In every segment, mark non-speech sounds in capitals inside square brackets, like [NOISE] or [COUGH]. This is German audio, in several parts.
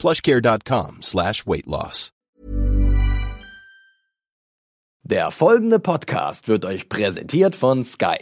plushcare.com slash weight loss. Der folgende Podcast wird euch präsentiert von Sky.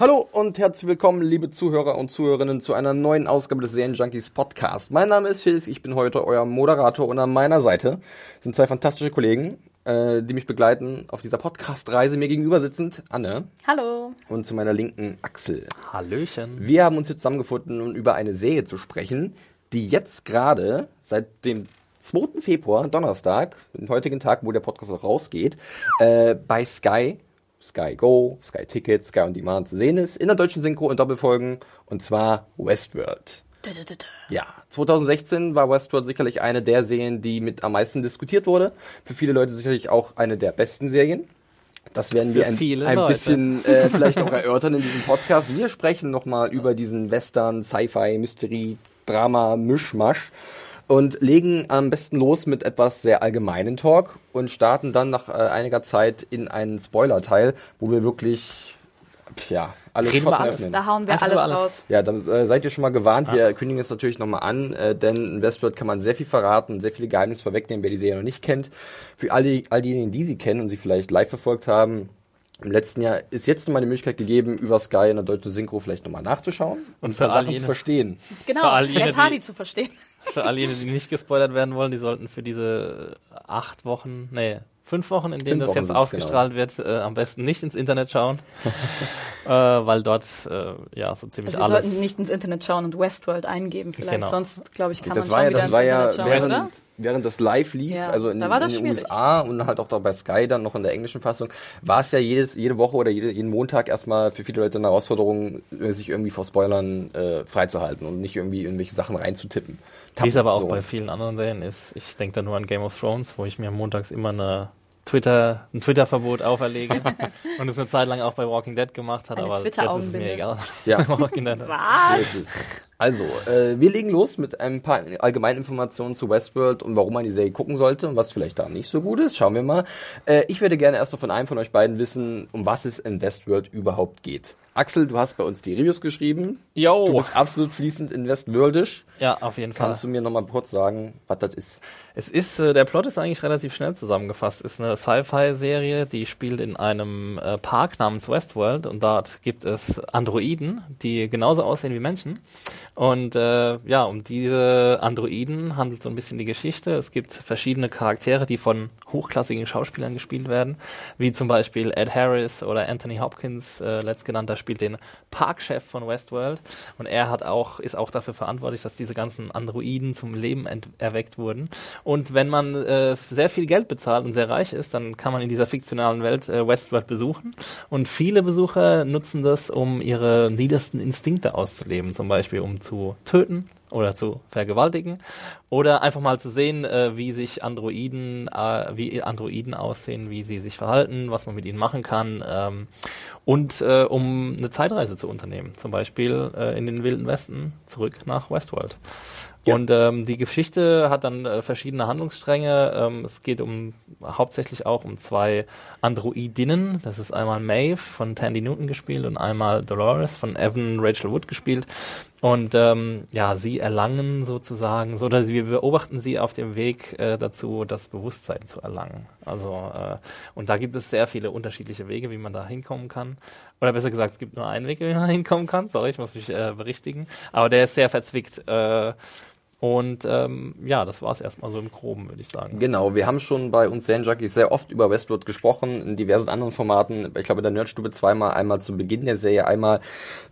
Hallo und herzlich willkommen, liebe Zuhörer und Zuhörerinnen, zu einer neuen Ausgabe des Serienjunkies Podcast. Mein Name ist Felix, ich bin heute euer Moderator und an meiner Seite sind zwei fantastische Kollegen, äh, die mich begleiten auf dieser Podcast-Reise. Mir gegenüber sitzend Anne. Hallo. Und zu meiner linken Axel. Hallöchen. Wir haben uns hier zusammengefunden, um über eine Serie zu sprechen, die jetzt gerade seit dem 2. Februar, Donnerstag, dem heutigen Tag, wo der Podcast auch rausgeht, äh, bei Sky Sky Go, Sky Ticket, Sky On Demand zu sehen ist, in der deutschen Synchro in Doppelfolgen, und zwar Westworld. Ja, 2016 war Westworld sicherlich eine der Serien, die mit am meisten diskutiert wurde. Für viele Leute sicherlich auch eine der besten Serien. Das werden wir ein, ein bisschen äh, [LAUGHS] vielleicht auch erörtern in diesem Podcast. Wir sprechen nochmal über diesen Western, Sci-Fi, Mystery, Drama, Mischmasch und legen am besten los mit etwas sehr allgemeinen Talk und starten dann nach äh, einiger Zeit in einen Spoiler-Teil, wo wir wirklich ja, alle Reden wir Schotten öffnen. Da hauen wir Einfach alles, raus. Ja, dann äh, seid ihr schon mal gewarnt. Wir kündigen es natürlich nochmal an, äh, denn in Westworld kann man sehr viel verraten, sehr viele Geheimnisse vorwegnehmen, wer die Serie noch nicht kennt. Für all, die, all diejenigen, die sie kennen und sie vielleicht live verfolgt haben, im letzten Jahr ist jetzt nochmal die Möglichkeit gegeben, über Sky in der deutschen Synchro vielleicht nochmal nachzuschauen Und für Sachen jene- zu verstehen. Genau, Für all jene, Red Hardy die- zu verstehen. Für all jene, die nicht gespoilert werden wollen, die sollten für diese acht Wochen, nee, fünf Wochen, in denen Fünf das Wochen jetzt genau. ausgestrahlt wird, äh, am besten nicht ins Internet schauen. [LAUGHS] äh, weil dort, äh, ja, so ziemlich Also Sie alles. sollten nicht ins Internet schauen und Westworld eingeben vielleicht. Genau. Sonst, glaube ich, kann das man war schon ja, wieder das ins war ja schauen, während, oder? während das live lief, Ja, also in, da in den. USA und halt auch da bei Sky dann noch in der englischen Fassung, war es ja jedes, jede Woche oder jede, jeden Montag erstmal für viele Leute eine Herausforderung, äh, sich irgendwie vor Spoilern äh, freizuhalten und nicht irgendwie irgendwelche Sachen reinzutippen. Wie es aber auch So. bei vielen anderen Serien ist. Ich denke da nur an Game of Thrones, wo ich mir montags immer eine Twitter, ein Twitter-Verbot auferlege [LAUGHS] und es eine Zeit lang auch bei Walking Dead gemacht hat, Eine aber jetzt ist es mir egal. Ja. [LAUGHS] Walking Dead. Was? Also, äh, wir legen los mit ein paar allgemeinen Informationen zu Westworld und warum man die Serie gucken sollte und was vielleicht da nicht so gut ist. Schauen wir mal. Äh, ich würde gerne erstmal von einem von euch beiden wissen, um was es in Westworld überhaupt geht. Axel, du hast bei uns die Reviews geschrieben. Du Yo! bist absolut fließend in Westworldisch. Ja, auf jeden Fall. Kannst du mir nochmal kurz sagen, was das ist? Es ist, äh, der Plot ist eigentlich relativ schnell zusammengefasst. Ist eine Sci-Fi-Serie, die spielt in einem äh, Park namens Westworld und dort gibt es Androiden, die genauso aussehen wie Menschen. Und äh, ja, um diese Androiden handelt so ein bisschen die Geschichte. Es gibt verschiedene Charaktere, die von hochklassigen Schauspielern gespielt werden, wie zum Beispiel Ed Harris oder Anthony Hopkins, äh, letztgenannter spielt den Parkchef von Westworld und er hat auch ist auch dafür verantwortlich, dass diese ganzen Androiden zum Leben erweckt wurden. Und wenn man äh, sehr viel Geld bezahlt und sehr reich ist, dann kann man in dieser fiktionalen Welt äh, Westworld besuchen. Und viele Besucher nutzen das, um ihre niedersten Instinkte auszuleben, zum Beispiel um zu töten oder zu vergewaltigen oder einfach mal zu sehen, äh, wie sich Androiden, äh, wie Androiden aussehen, wie sie sich verhalten, was man mit ihnen machen kann ähm, und äh, um eine Zeitreise zu unternehmen, zum Beispiel äh, in den wilden Westen zurück nach Westworld. Ja. Und ähm, die Geschichte hat dann äh, verschiedene Handlungsstränge. Ähm, es geht um hauptsächlich auch um zwei Androidinnen. Das ist einmal Maeve von Tandy Newton gespielt und einmal Dolores von Evan Rachel Wood gespielt. Und ähm, ja, sie erlangen sozusagen, so oder wir beobachten sie auf dem Weg äh, dazu, das Bewusstsein zu erlangen. Also äh, und da gibt es sehr viele unterschiedliche Wege, wie man da hinkommen kann. Oder besser gesagt, es gibt nur einen Weg, wie man [LAUGHS] hinkommen kann. Sorry, ich muss mich äh, berichtigen. Aber der ist sehr verzwickt. Äh, und ähm, ja, das war es erstmal so im Groben, würde ich sagen. Genau, wir haben schon bei uns Serienjunkies sehr oft über Westworld gesprochen, in diversen anderen Formaten. Ich glaube, in der Nerdstube zweimal, einmal zum Beginn der Serie, einmal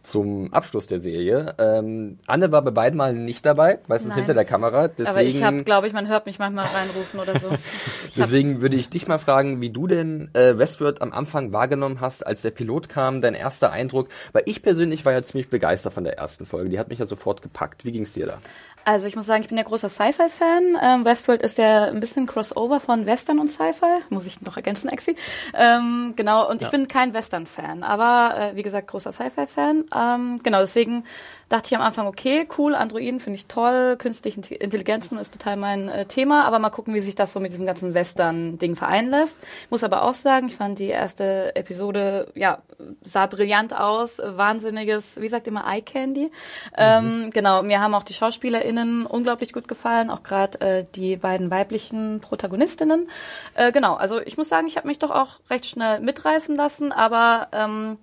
zum Abschluss der Serie. Ähm, Anne war bei beiden Mal nicht dabei, meistens Nein. hinter der Kamera. Deswegen, Aber ich habe, glaube ich, man hört mich manchmal reinrufen oder so. [LAUGHS] Deswegen würde ich dich mal fragen, wie du denn äh, Westworld am Anfang wahrgenommen hast, als der Pilot kam, dein erster Eindruck. Weil ich persönlich war ja ziemlich begeistert von der ersten Folge. Die hat mich ja sofort gepackt. Wie ging's dir da? Also ich muss sagen, ich bin ja großer Sci-Fi-Fan. Ähm, Westworld ist ja ein bisschen Crossover von Western und Sci-Fi. Muss ich noch ergänzen, Exi. Ähm, genau, und ja. ich bin kein Western-Fan, aber äh, wie gesagt, großer Sci-Fi-Fan. Ähm, genau, deswegen dachte ich am Anfang, okay, cool, Androiden finde ich toll, künstliche Intelligenzen ist total mein äh, Thema, aber mal gucken, wie sich das so mit diesem ganzen Western-Ding vereinen lässt. Muss aber auch sagen, ich fand die erste Episode, ja, sah brillant aus, wahnsinniges, wie sagt immer, Eye Candy. Ähm, mhm. Ähm, genau, mir haben auch die SchauspielerInnen unglaublich gut gefallen, auch gerade äh, die beiden weiblichen Protagonistinnen. Äh, genau, also ich muss sagen, ich habe mich doch auch recht schnell mitreißen lassen, aber ähm,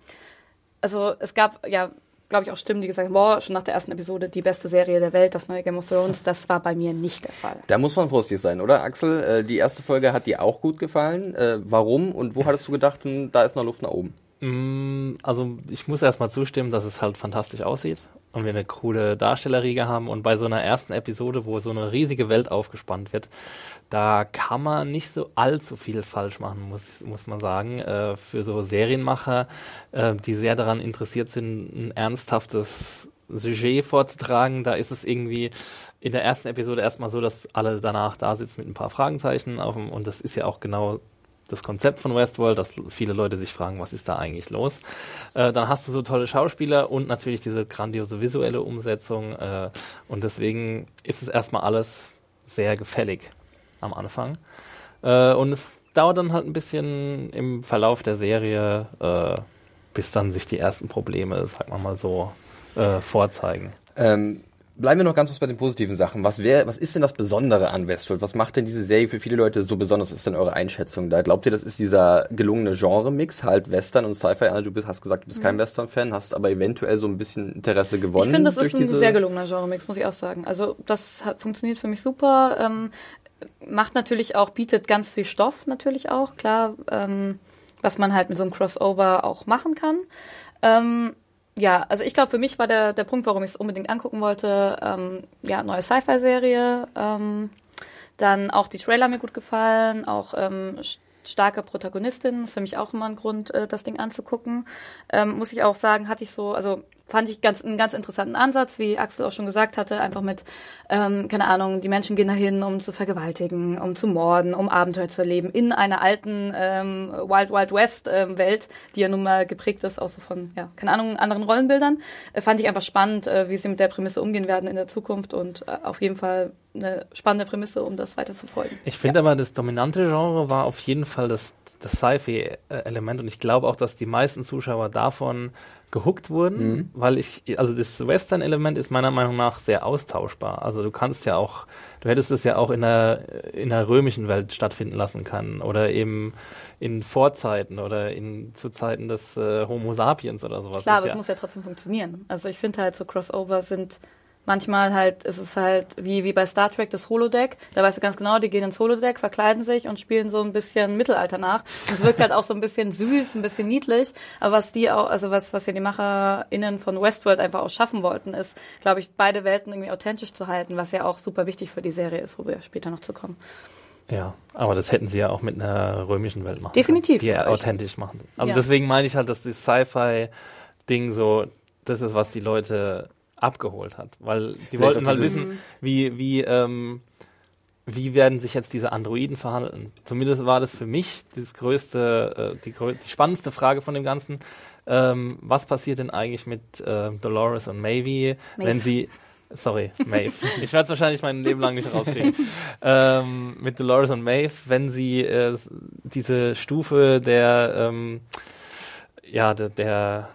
also es gab ja glaube ich, auch Stimmen, die gesagt haben, boah, schon nach der ersten Episode die beste Serie der Welt, das neue Game of Thrones. Das war bei mir nicht der Fall. Da muss man vorsichtig sein, oder Axel? Äh, die erste Folge hat dir auch gut gefallen. Äh, warum und wo hattest du gedacht, hm, da ist noch Luft nach oben? Mm, also ich muss erstmal zustimmen, dass es halt fantastisch aussieht und wir eine coole Darstellerriege haben und bei so einer ersten Episode, wo so eine riesige Welt aufgespannt wird, da kann man nicht so allzu viel falsch machen, muss, muss man sagen. Äh, für so Serienmacher, äh, die sehr daran interessiert sind, ein ernsthaftes Sujet vorzutragen, da ist es irgendwie in der ersten Episode erstmal so, dass alle danach da sitzen mit ein paar Fragezeichen auf dem, und das ist ja auch genau das Konzept von Westworld, dass viele Leute sich fragen, was ist da eigentlich los. Äh, dann hast du so tolle Schauspieler und natürlich diese grandiose visuelle Umsetzung äh, und deswegen ist es erstmal alles sehr gefällig am Anfang. Äh, und es dauert dann halt ein bisschen im Verlauf der Serie, äh, bis dann sich die ersten Probleme, sagen wir mal so, äh, vorzeigen. Ähm, bleiben wir noch ganz kurz bei den positiven Sachen. Was, wär, was ist denn das Besondere an Westworld? Was macht denn diese Serie für viele Leute so besonders? Was ist denn eure Einschätzung da? Glaubt ihr, das ist dieser gelungene Genre-Mix, halt Western und Sci-Fi? Also, du bist, hast gesagt, du bist mhm. kein Western-Fan, hast aber eventuell so ein bisschen Interesse gewonnen. Ich finde, das ist ein sehr gelungener Genre-Mix, muss ich auch sagen. Also das hat, funktioniert für mich super. Ähm, macht natürlich auch, bietet ganz viel Stoff natürlich auch, klar, ähm, was man halt mit so einem Crossover auch machen kann. Ähm, ja, also ich glaube, für mich war der, der Punkt, warum ich es unbedingt angucken wollte, ähm, ja, neue Sci-Fi-Serie, ähm, dann auch die Trailer mir gut gefallen, auch ähm, starke Protagonistin, ist für mich auch immer ein Grund, äh, das Ding anzugucken. Ähm, muss ich auch sagen, hatte ich so, also fand ich ganz, einen ganz interessanten Ansatz, wie Axel auch schon gesagt hatte, einfach mit, ähm, keine Ahnung, die Menschen gehen dahin, um zu vergewaltigen, um zu morden, um Abenteuer zu erleben, in einer alten ähm, Wild Wild West ähm, Welt, die ja nun mal geprägt ist, auch so von, ja, keine Ahnung, anderen Rollenbildern. Äh, fand ich einfach spannend, äh, wie sie mit der Prämisse umgehen werden in der Zukunft und äh, auf jeden Fall eine spannende Prämisse, um das weiter zu folgen. Ich finde ja. aber, das dominante Genre war auf jeden Fall das, das Sci-Fi-Element und ich glaube auch, dass die meisten Zuschauer davon gehuckt wurden, mhm. weil ich, also das Western-Element ist meiner Meinung nach sehr austauschbar. Also du kannst ja auch, du hättest es ja auch in der, in der römischen Welt stattfinden lassen können oder eben in Vorzeiten oder in zu Zeiten des äh, Homo sapiens oder sowas. Klar, aber es muss ja trotzdem funktionieren. Also ich finde halt so Crossover sind Manchmal halt ist es halt wie, wie bei Star Trek das Holodeck. Da weißt du ganz genau, die gehen ins Holodeck, verkleiden sich und spielen so ein bisschen Mittelalter nach. Es wirkt halt auch so ein bisschen süß, ein bisschen niedlich. Aber was die auch, also was, was ja die MacherInnen von Westworld einfach auch schaffen wollten, ist, glaube ich, beide Welten irgendwie authentisch zu halten, was ja auch super wichtig für die Serie ist, wo wir später noch zu kommen. Ja, aber das hätten sie ja auch mit einer römischen Welt machen. Definitiv. Können, die ja authentisch machen. Also ja. deswegen meine ich halt, dass das Sci-Fi-Ding so, das ist, was die Leute abgeholt hat. Weil sie Vielleicht wollten mal wissen, wie, wie, ähm, wie werden sich jetzt diese Androiden verhalten. Zumindest war das für mich das größte, äh, die, die spannendste Frage von dem Ganzen. Ähm, was passiert denn eigentlich mit äh, Dolores und Maeve, Maeve, wenn sie Sorry, Maeve. ich werde es wahrscheinlich mein Leben lang nicht rauskriegen. [LAUGHS] ähm, mit Dolores und Maeve, wenn sie äh, diese Stufe der ähm, ja, der, der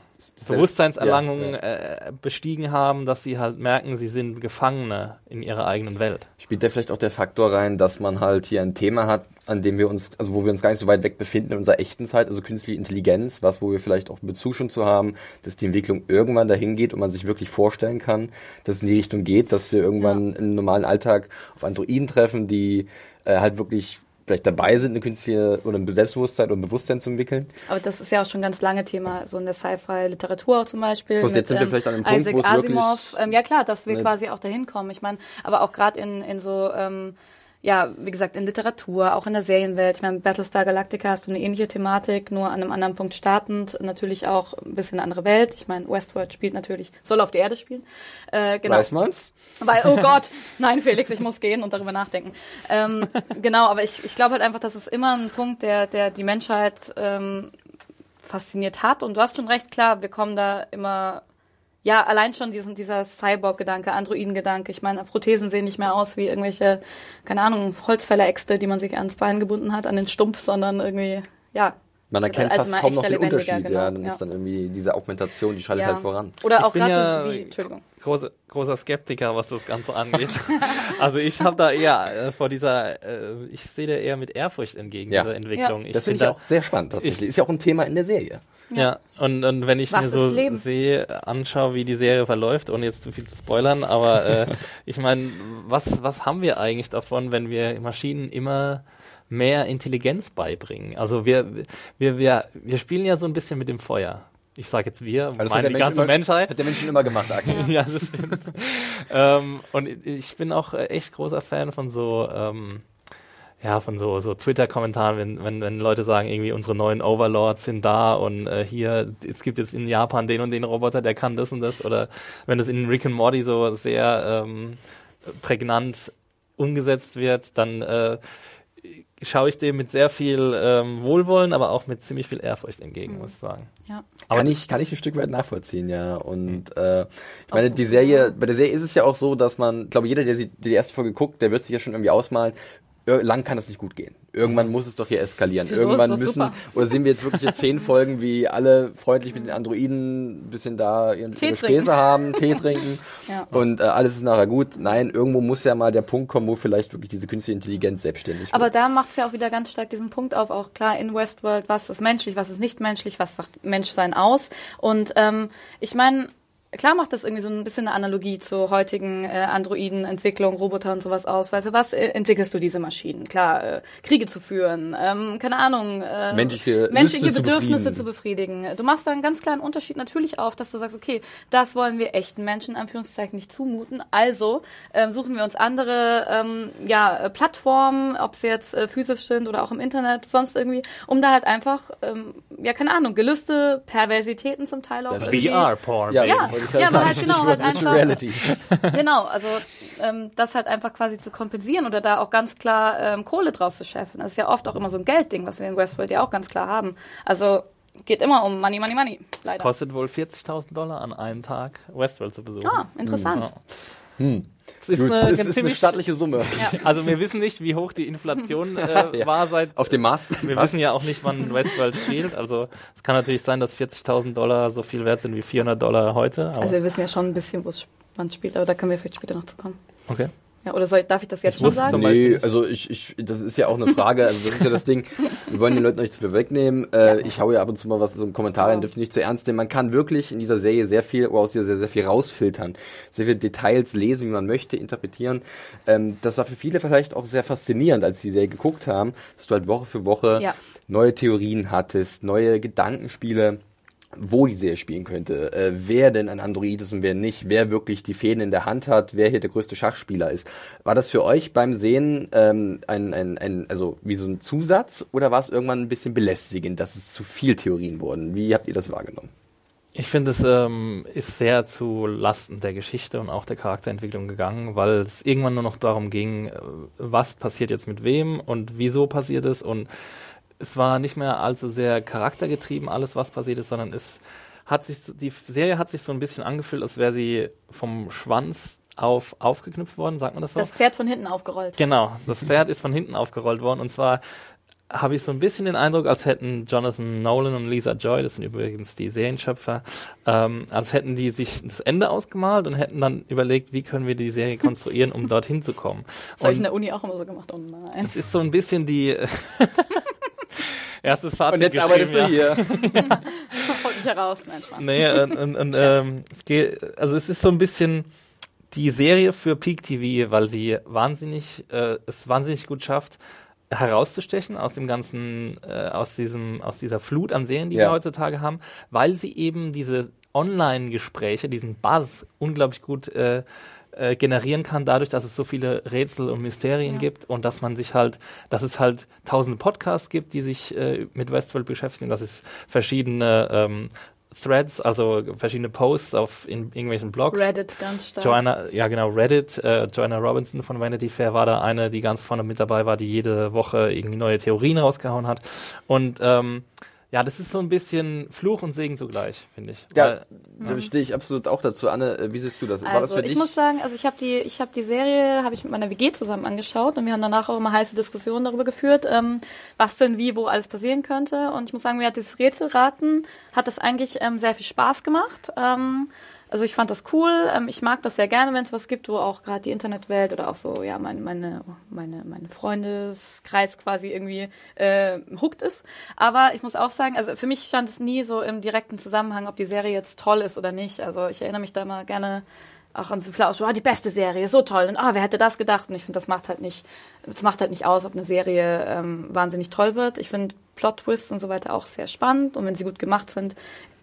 Bewusstseinserlangung ja, ja. Äh, bestiegen haben, dass sie halt merken, sie sind Gefangene in ihrer eigenen Welt. Spielt da vielleicht auch der Faktor rein, dass man halt hier ein Thema hat, an dem wir uns, also wo wir uns gar nicht so weit weg befinden in unserer echten Zeit, also künstliche Intelligenz, was, wo wir vielleicht auch einen Bezug schon zu haben, dass die Entwicklung irgendwann dahin geht und man sich wirklich vorstellen kann, dass es in die Richtung geht, dass wir irgendwann ja. im normalen Alltag auf Androiden treffen, die äh, halt wirklich vielleicht dabei sind, eine künstliche oder ein Selbstbewusstsein und Bewusstsein zu entwickeln. Aber das ist ja auch schon ein ganz lange Thema, so in der Sci-Fi-Literatur auch zum Beispiel. Plus jetzt sind wir ähm, vielleicht an einem Punkt, Isaac wo es Asimov. Ähm, ja klar, dass wir ne quasi auch dahin kommen. Ich meine, aber auch gerade in, in so ähm, ja, wie gesagt, in Literatur, auch in der Serienwelt. Ich meine, Battlestar Galactica hast du eine ähnliche Thematik, nur an einem anderen Punkt startend. Natürlich auch ein bisschen eine andere Welt. Ich meine, Westworld spielt natürlich, soll auf der Erde spielen. Äh, genau. Weiß man's? Weil, oh [LAUGHS] Gott, nein, Felix, ich muss gehen und darüber nachdenken. Ähm, genau, aber ich, ich glaube halt einfach, das ist immer ein Punkt, der, der die Menschheit ähm, fasziniert hat. Und du hast schon recht, klar, wir kommen da immer ja, allein schon diesen, dieser Cyborg-Gedanke, Androiden-Gedanke. Ich meine, Prothesen sehen nicht mehr aus wie irgendwelche, keine Ahnung, Holzfälleräxte, die man sich ans Bein gebunden hat, an den Stumpf, sondern irgendwie, ja. Man erkennt Also fast mal kaum noch echter den lebendiger, Unterschied, genau, ja. Dann ja. ist dann irgendwie diese Augmentation, die schaltet ja. halt voran. Oder Ich auch bin gerade ja- so wie, Entschuldigung. großer, großer Skeptiker, was das Ganze angeht. [LAUGHS] also ich habe da eher äh, vor dieser, äh, ich sehe da eher mit Ehrfurcht entgegen Ja. dieser Entwicklung. Das find finde ich auch sehr spannend tatsächlich. ist ja auch ein Thema in der Serie. Ja, und, und wenn ich Was mir so Leben? sehe, anschaue, wie die Serie verläuft, ohne jetzt zu viel zu spoilern, aber äh, [LAUGHS] ich meine, was, was haben wir eigentlich davon, wenn wir Maschinen immer mehr Intelligenz beibringen? Also wir, wir, wir, wir spielen ja so ein bisschen mit dem Feuer. Ich sage jetzt wir, Weil das meine, die Mensch ganze immer, Menschheit. Hat der Mensch schon immer gemacht, Axel. [LAUGHS] Ja, das stimmt. ähm, und ich bin auch echt großer Fan von so, ähm, ja, von so, so Twitter-Kommentaren, wenn, wenn, wenn Leute sagen, irgendwie unsere neuen Overlords sind da und äh, hier, es gibt jetzt in Japan den und den Roboter, der kann das und das. Oder wenn das in Rick and Morty so sehr ähm, prägnant umgesetzt wird, dann äh, schaue ich dem mit sehr viel ähm, Wohlwollen, aber auch mit ziemlich viel Ehrfurcht entgegen, muss ich sagen. Ja. Aber kann ich, kann ich ein Stück weit nachvollziehen, ja. Und äh, ich meine, die Serie, bei der Serie ist es ja auch so, dass man, ich glaube, jeder, der sie, die erste Folge guckt, der wird sich ja schon irgendwie ausmalen, lang kann das nicht gut gehen. Irgendwann muss es doch hier eskalieren. Wieso? Irgendwann müssen, super. oder sehen wir jetzt wirklich jetzt zehn [LAUGHS] Folgen, wie alle freundlich mit den Androiden ein bisschen da ihren, Tee ihre trinken. Späße haben, Tee [LAUGHS] trinken Ja. und äh, alles ist nachher gut. Nein, irgendwo muss ja mal der Punkt kommen, wo vielleicht wirklich diese künstliche Intelligenz selbstständig Aber wird. da macht es ja auch wieder ganz stark diesen Punkt auf, auch klar in Westworld, was ist menschlich, was ist nicht menschlich, was macht Menschsein aus. Und ähm, ich meine, klar macht das irgendwie so ein bisschen eine Analogie zur heutigen äh, Androiden-Entwicklung, Roboter und sowas aus, weil für was äh, entwickelst du diese Maschinen? Klar, äh, Kriege zu führen, ähm, keine Ahnung, äh, Menschliche menschliche Lüste zu Bedürfnisse befriedigen. zu befriedigen. Du machst da einen ganz kleinen Unterschied natürlich auf, dass du sagst, okay, das wollen wir echten Menschen, in Anführungszeichen, nicht zumuten. Also ähm, suchen wir uns andere ähm, ja, Plattformen, ob sie jetzt äh, physisch sind oder auch im Internet, sonst irgendwie, um da halt einfach, ähm, ja, keine Ahnung, Gelüste, Perversitäten zum Teil auch. VR-Porn. Ja, Ja, ja, aber halt genau, halt einfach- Reality. [LAUGHS] [LAUGHS] Genau, also ähm, das halt einfach quasi zu kompensieren oder da auch ganz klar ähm, Kohle draus zu scheffeln. Das ist ja oft auch immer so ein Geldding, was wir in Westworld ja auch ganz klar haben. Also geht immer um Money, Money, Money, leider. Kostet wohl 40.000 Dollar an einem Tag, Westworld zu besuchen. Ah, interessant. Ja. Das ist Gut, eine, es ist, eine ziemlich- stattliche Summe. Also wir wissen nicht, wie hoch die Inflation [LAUGHS] äh, Ja. war seit. Auf dem Mars. Wir Was? wissen ja auch nicht, wann Westworld spielt. Also es kann natürlich sein, dass 40.000 Dollar so viel wert sind wie 400 Dollar heute. Aber, Also wir wissen ja schon ein bisschen, wo es wann spielt, aber da können wir vielleicht später noch zu kommen. okay. Ja, oder soll, darf ich das jetzt Ich schon sagen? Nee, also ich, ich, das ist ja auch eine [LAUGHS] Frage, also das ist ja das Ding, wir wollen den Leuten nicht zu viel wegnehmen. Äh, Ich hau ja ab und zu mal was, so einen Kommentar rein, Ja. dürft ihr nicht zu ernst nehmen. Man kann wirklich in dieser Serie sehr viel, oder aus dieser Serie sehr viel rausfiltern, sehr viele Details lesen, wie man möchte, interpretieren. Ähm, Das war für viele vielleicht auch sehr faszinierend, als sie die Serie geguckt haben, dass du halt Woche für Woche Ja. neue Theorien hattest, neue Gedankenspiele wo die Serie spielen könnte, äh, wer denn ein Android ist und wer nicht, wer wirklich die Fäden in der Hand hat, wer hier der größte Schachspieler ist. War das für euch beim Sehen ähm, ein, ein, ein, also wie so ein Zusatz oder war es irgendwann ein bisschen belästigend, dass es zu viel Theorien wurden? Wie habt ihr das wahrgenommen? Ich finde, es ähm, ist sehr zu Lasten der Geschichte und auch der Charakterentwicklung gegangen, weil es irgendwann nur noch darum ging, äh, was passiert jetzt mit wem und wieso passiert es und es war nicht mehr allzu sehr charaktergetrieben alles, was passiert ist, sondern es hat sich die Serie hat sich so ein bisschen angefühlt, als wäre sie vom Schwanz auf aufgeknüpft worden, sagt man das so? Das Pferd von hinten aufgerollt. Genau, das [LAUGHS] Pferd ist von hinten aufgerollt worden und zwar habe ich so ein bisschen den Eindruck, als hätten Jonathan Nolan und Lisa Joy, das sind übrigens die Serienschöpfer, ähm, als hätten die sich das Ende ausgemalt und hätten dann überlegt, wie können wir die Serie [LAUGHS] konstruieren, um dorthin zu kommen. Das habe ich in der Uni auch immer so gemacht. Oh nein. es ist so ein bisschen die [LAUGHS] [LAUGHS] erstes Fazit Und jetzt geschrieben, arbeitest du ja. hier. [LAUGHS] Holt mich heraus. Nein, Spaß. Nee, und, und, und ähm, es geht, also es ist so ein bisschen die Serie für Peak TV, weil sie wahnsinnig, äh, es wahnsinnig gut schafft, herauszustechen aus dem ganzen, äh, aus diesem, aus dieser Flut an Serien, die Ja. wir heutzutage haben, weil sie eben diese Online-Gespräche, diesen Buzz unglaublich gut äh, äh, generieren kann, dadurch, dass es so viele Rätsel und Mysterien Ja. gibt und dass man sich halt, dass es halt tausende Podcasts gibt, die sich äh, mit Westworld beschäftigen, dass es verschiedene ähm, Threads, also verschiedene Posts auf in irgendwelchen Blogs. Reddit ganz stark. Joanna, ja genau, Reddit, äh, Joanna Robinson von Vanity Fair war da eine, die ganz vorne mit dabei war, die jede Woche irgendwie neue Theorien rausgehauen hat. Und ähm, ja, das ist so ein bisschen Fluch und Segen zugleich, finde ich. Ja, da stehe ich absolut auch dazu. Anne, äh, wie siehst du das? War das Also für ich dich? muss sagen, also ich habe die, ich habe die Serie, habe ich mit meiner WG zusammen angeschaut und wir haben danach auch immer heiße Diskussionen darüber geführt, ähm, was denn wie, wo alles passieren könnte. Und ich muss sagen, mir hat dieses Rätselraten, hat das eigentlich ähm, sehr viel Spaß gemacht. Ähm, also ich fand das cool. Ähm, ich mag das sehr gerne, wenn es was gibt, wo auch gerade die Internetwelt oder auch so, ja, meine, meine, meine, meine Freundeskreis quasi irgendwie äh, hooked ist. Aber ich muss auch sagen, also für mich stand es nie so im direkten Zusammenhang, ob die Serie jetzt toll ist oder nicht. Also ich erinnere mich da immer gerne auch an so Ausschau, ah, die beste Serie, so toll. Und ah, wer hätte das gedacht? Und ich finde, das macht halt nicht, das macht halt nicht aus, ob eine Serie ähm, wahnsinnig toll wird. Ich finde Plot-Twists und so weiter auch sehr spannend. Und wenn sie gut gemacht sind,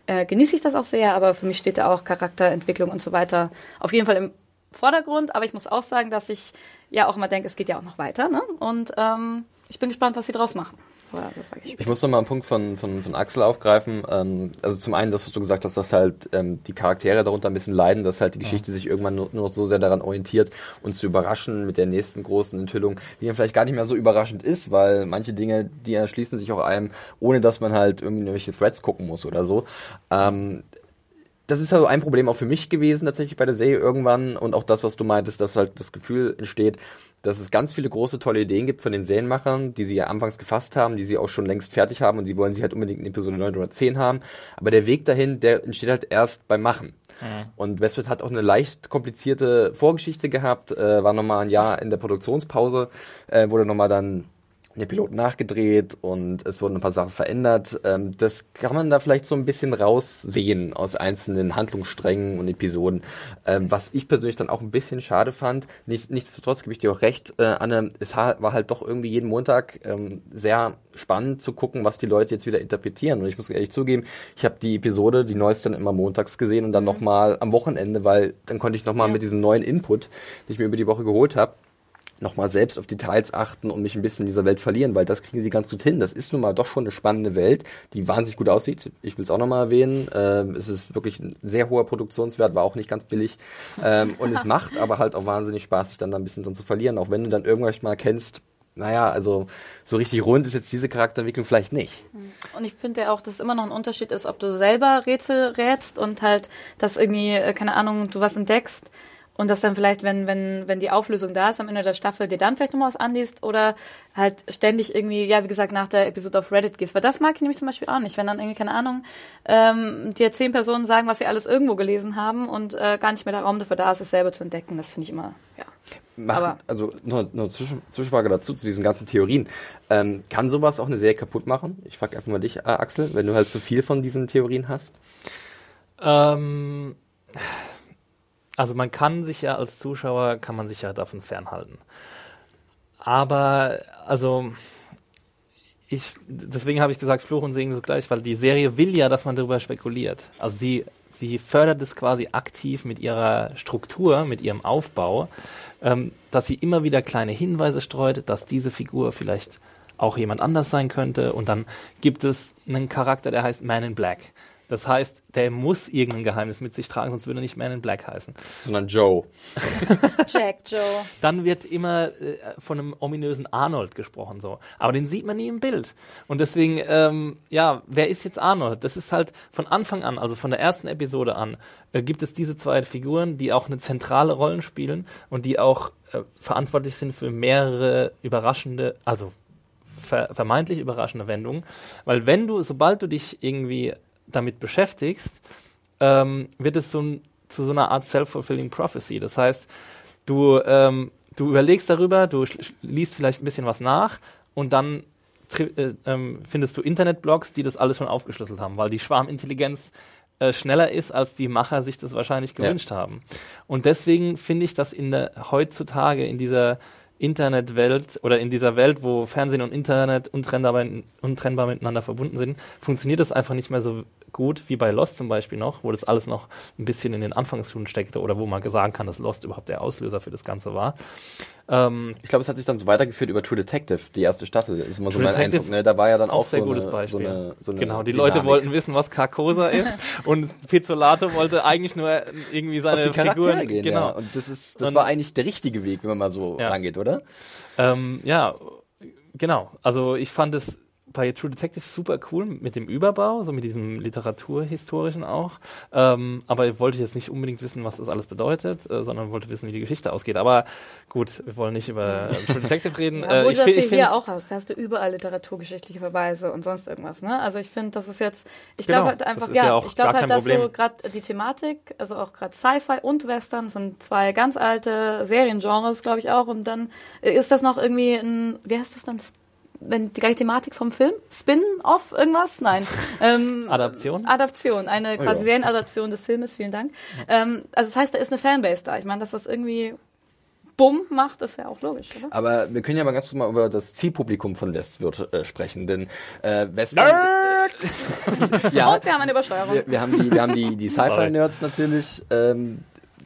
äh, genieße ich das auch sehr. Aber für mich steht da auch Charakterentwicklung und so weiter auf jeden Fall im Vordergrund. Aber ich muss auch sagen, dass ich ja auch immer denke, es geht ja auch noch weiter. Ne? Und ähm, ich bin gespannt, was sie draus machen. Aber das sage ich Ich muss noch mal einen Punkt von, von, von Axel aufgreifen. Ähm, also zum einen das, was du gesagt hast, dass halt ähm, die Charaktere darunter ein bisschen leiden, dass halt die Geschichte sich irgendwann nur, nur noch so sehr daran orientiert, uns zu überraschen mit der nächsten großen Enthüllung, die dann vielleicht gar nicht mehr so überraschend ist, weil manche Dinge, die erschließen sich auch einem, ohne dass man halt irgendwie irgendwelche Threads gucken muss oder so. Ähm, das ist also ein Problem auch für mich gewesen tatsächlich bei der Serie irgendwann und auch das, was du meintest, dass halt das Gefühl entsteht, dass es ganz viele große, tolle Ideen gibt von den Serienmachern, die sie ja anfangs gefasst haben, die sie auch schon längst fertig haben und die wollen sie halt unbedingt in Episode 9 oder 10 haben. Aber der Weg dahin, der entsteht halt erst beim Machen. Und Westworld hat auch eine leicht komplizierte Vorgeschichte gehabt, äh, war nochmal ein Jahr in der Produktionspause, äh, wurde nochmal dann der Pilot nachgedreht und es wurden ein paar Sachen verändert. Ähm, das kann man da vielleicht so ein bisschen raussehen aus einzelnen Handlungssträngen und Episoden. Ähm, was ich persönlich dann auch ein bisschen schade fand. Nicht, nichtsdestotrotz gebe ich dir auch recht, äh, Anne, es war halt doch irgendwie jeden Montag ähm, sehr spannend zu gucken, was die Leute jetzt wieder interpretieren. Und ich muss ehrlich zugeben, ich habe die Episode, die neueste dann immer montags gesehen und dann nochmal am Wochenende, weil dann konnte ich nochmal Ja. mit diesem neuen Input, den ich mir über die Woche geholt habe, nochmal selbst auf Details achten und mich ein bisschen in dieser Welt verlieren, weil das kriegen sie ganz gut hin. Das ist nun mal doch schon eine spannende Welt, die wahnsinnig gut aussieht. Ich will es auch nochmal erwähnen. Ähm, es ist wirklich ein sehr hoher Produktionswert, war auch nicht ganz billig. Ähm, und es macht aber halt auch wahnsinnig Spaß, sich dann da ein bisschen drin zu verlieren, auch wenn du dann irgendwann mal kennst, naja, also so richtig rund ist jetzt diese Charakterentwicklung vielleicht nicht. Und ich finde ja auch, dass es immer noch ein Unterschied ist, ob du selber Rätsel rätst und halt, dass irgendwie, äh, keine Ahnung, du was entdeckst und dass dann vielleicht, wenn, wenn, wenn die Auflösung da ist am Ende der Staffel, dir dann vielleicht nochmal was anliest oder halt ständig irgendwie, ja, wie gesagt, nach der Episode auf Reddit gehst. Weil das mag ich nämlich zum Beispiel auch nicht. Wenn dann irgendwie, keine Ahnung, ähm, dir zehn Personen sagen, was sie alles irgendwo gelesen haben und äh, gar nicht mehr der Raum dafür da ist, es selber zu entdecken. Das finde ich immer, ja. Machen, Aber- also nur, nur Zwischen, Zwischenfrage dazu, zu diesen ganzen Theorien. Ähm, kann sowas auch eine Serie kaputt machen? Ich frage einfach mal dich, äh, Axel, wenn du halt zu viel von diesen Theorien hast. Ähm, also man kann sich ja als Zuschauer, kann man sich ja davon fernhalten. Aber, also, ich, deswegen habe ich gesagt, Fluch und Segen zugleich, weil die Serie will ja, dass man darüber spekuliert. Also sie, sie fördert es quasi aktiv mit ihrer Struktur, mit ihrem Aufbau, ähm, dass sie immer wieder kleine Hinweise streut, dass diese Figur vielleicht auch jemand anders sein könnte. Und dann gibt es einen Charakter, der heißt Man in Black. Das heißt, der muss irgendein Geheimnis mit sich tragen, sonst würde er nicht Man in Black heißen. Sondern Joe. [LAUGHS] Jack, Joe. Dann wird immer äh, von einem ominösen Arnold gesprochen, so. Aber den sieht man nie im Bild. Und deswegen, ähm, ja, wer ist jetzt Arnold? Das ist halt von Anfang an, also von der ersten Episode an, äh, gibt es diese zwei Figuren, die auch eine zentrale Rolle spielen und die auch äh, verantwortlich sind für mehrere überraschende, also ver vermeintlich überraschende Wendungen. Weil wenn du, sobald du dich irgendwie damit beschäftigst, ähm, wird es so ein, zu so einer Art Self-Fulfilling Prophecy. Das heißt, du, ähm, du überlegst darüber, du liest vielleicht ein bisschen was nach und dann äh, ähm, findest du Internetblogs, die das alles schon aufgeschlüsselt haben, weil die Schwarmintelligenz äh, schneller ist, als die Macher sich das wahrscheinlich Ja. gewünscht haben. Und deswegen finde ich, dass in der heutzutage in dieser Internetwelt oder in dieser Welt, wo Fernsehen und Internet untrennbar, untrennbar miteinander verbunden sind, funktioniert das einfach nicht mehr so gut, wie bei Lost zum Beispiel noch, wo das alles noch ein bisschen in den Anfangsschulen steckte oder wo man sagen kann, dass Lost überhaupt der Auslöser für das Ganze war. Ähm, ich glaube, es hat sich dann so weitergeführt über True Detective, die erste Staffel. Ist immer so True mein Detective Eindruck. Ne? Da war ja dann auch, auch sehr so, gutes eine, Beispiel. so eine, so eine Genau, die Dynamik. Leute wollten wissen, was Carcosa ist [LAUGHS] und Pizzolato wollte eigentlich nur irgendwie seine auf die Charaktere Figuren gehen, genau. ja. Und das ist, das Und- war eigentlich der richtige Weg, wenn man mal so Ja. rangeht, oder? Ähm, ja, genau. Also ich fand es bei True Detective super cool mit dem Überbau, so mit diesem literaturhistorischen auch. Ähm, aber ich wollte jetzt nicht unbedingt wissen, was das alles bedeutet, äh, sondern wollte wissen, wie die Geschichte ausgeht. Aber gut, wir wollen nicht über äh, True [LAUGHS] Detective reden. Ja, obwohl ich das hier, ich hier auch hast. Da hast du überall literaturgeschichtliche Verweise und sonst irgendwas. Ne? Also ich finde, das ist jetzt, ich Genau, glaube halt einfach, ja, ja ich glaube halt, dass so Problem. gerade die Thematik, also auch gerade Sci-Fi und Western sind zwei ganz alte Seriengenres, glaube ich auch. Und dann äh, ist das noch irgendwie ein, wie heißt das dann? Wenn die gleiche Thematik vom Film? Spin-off irgendwas? Nein. [LAUGHS] Ähm, Adaption? Adaption, eine Oh quasi ja. Serienadaption des Filmes, vielen Dank. Ähm, also das heißt, da ist eine Fanbase da. Ich meine, dass das irgendwie Bumm macht, ist ja auch logisch, oder? Aber wir können ja mal ganz kurz mal über das Zielpublikum von Westworld äh, sprechen, denn äh, Western... [LAUGHS] ja, Und wir haben eine Übersteuerung. wir, wir haben die, wir haben die, die Sci-Fi-Nerds natürlich. Ähm,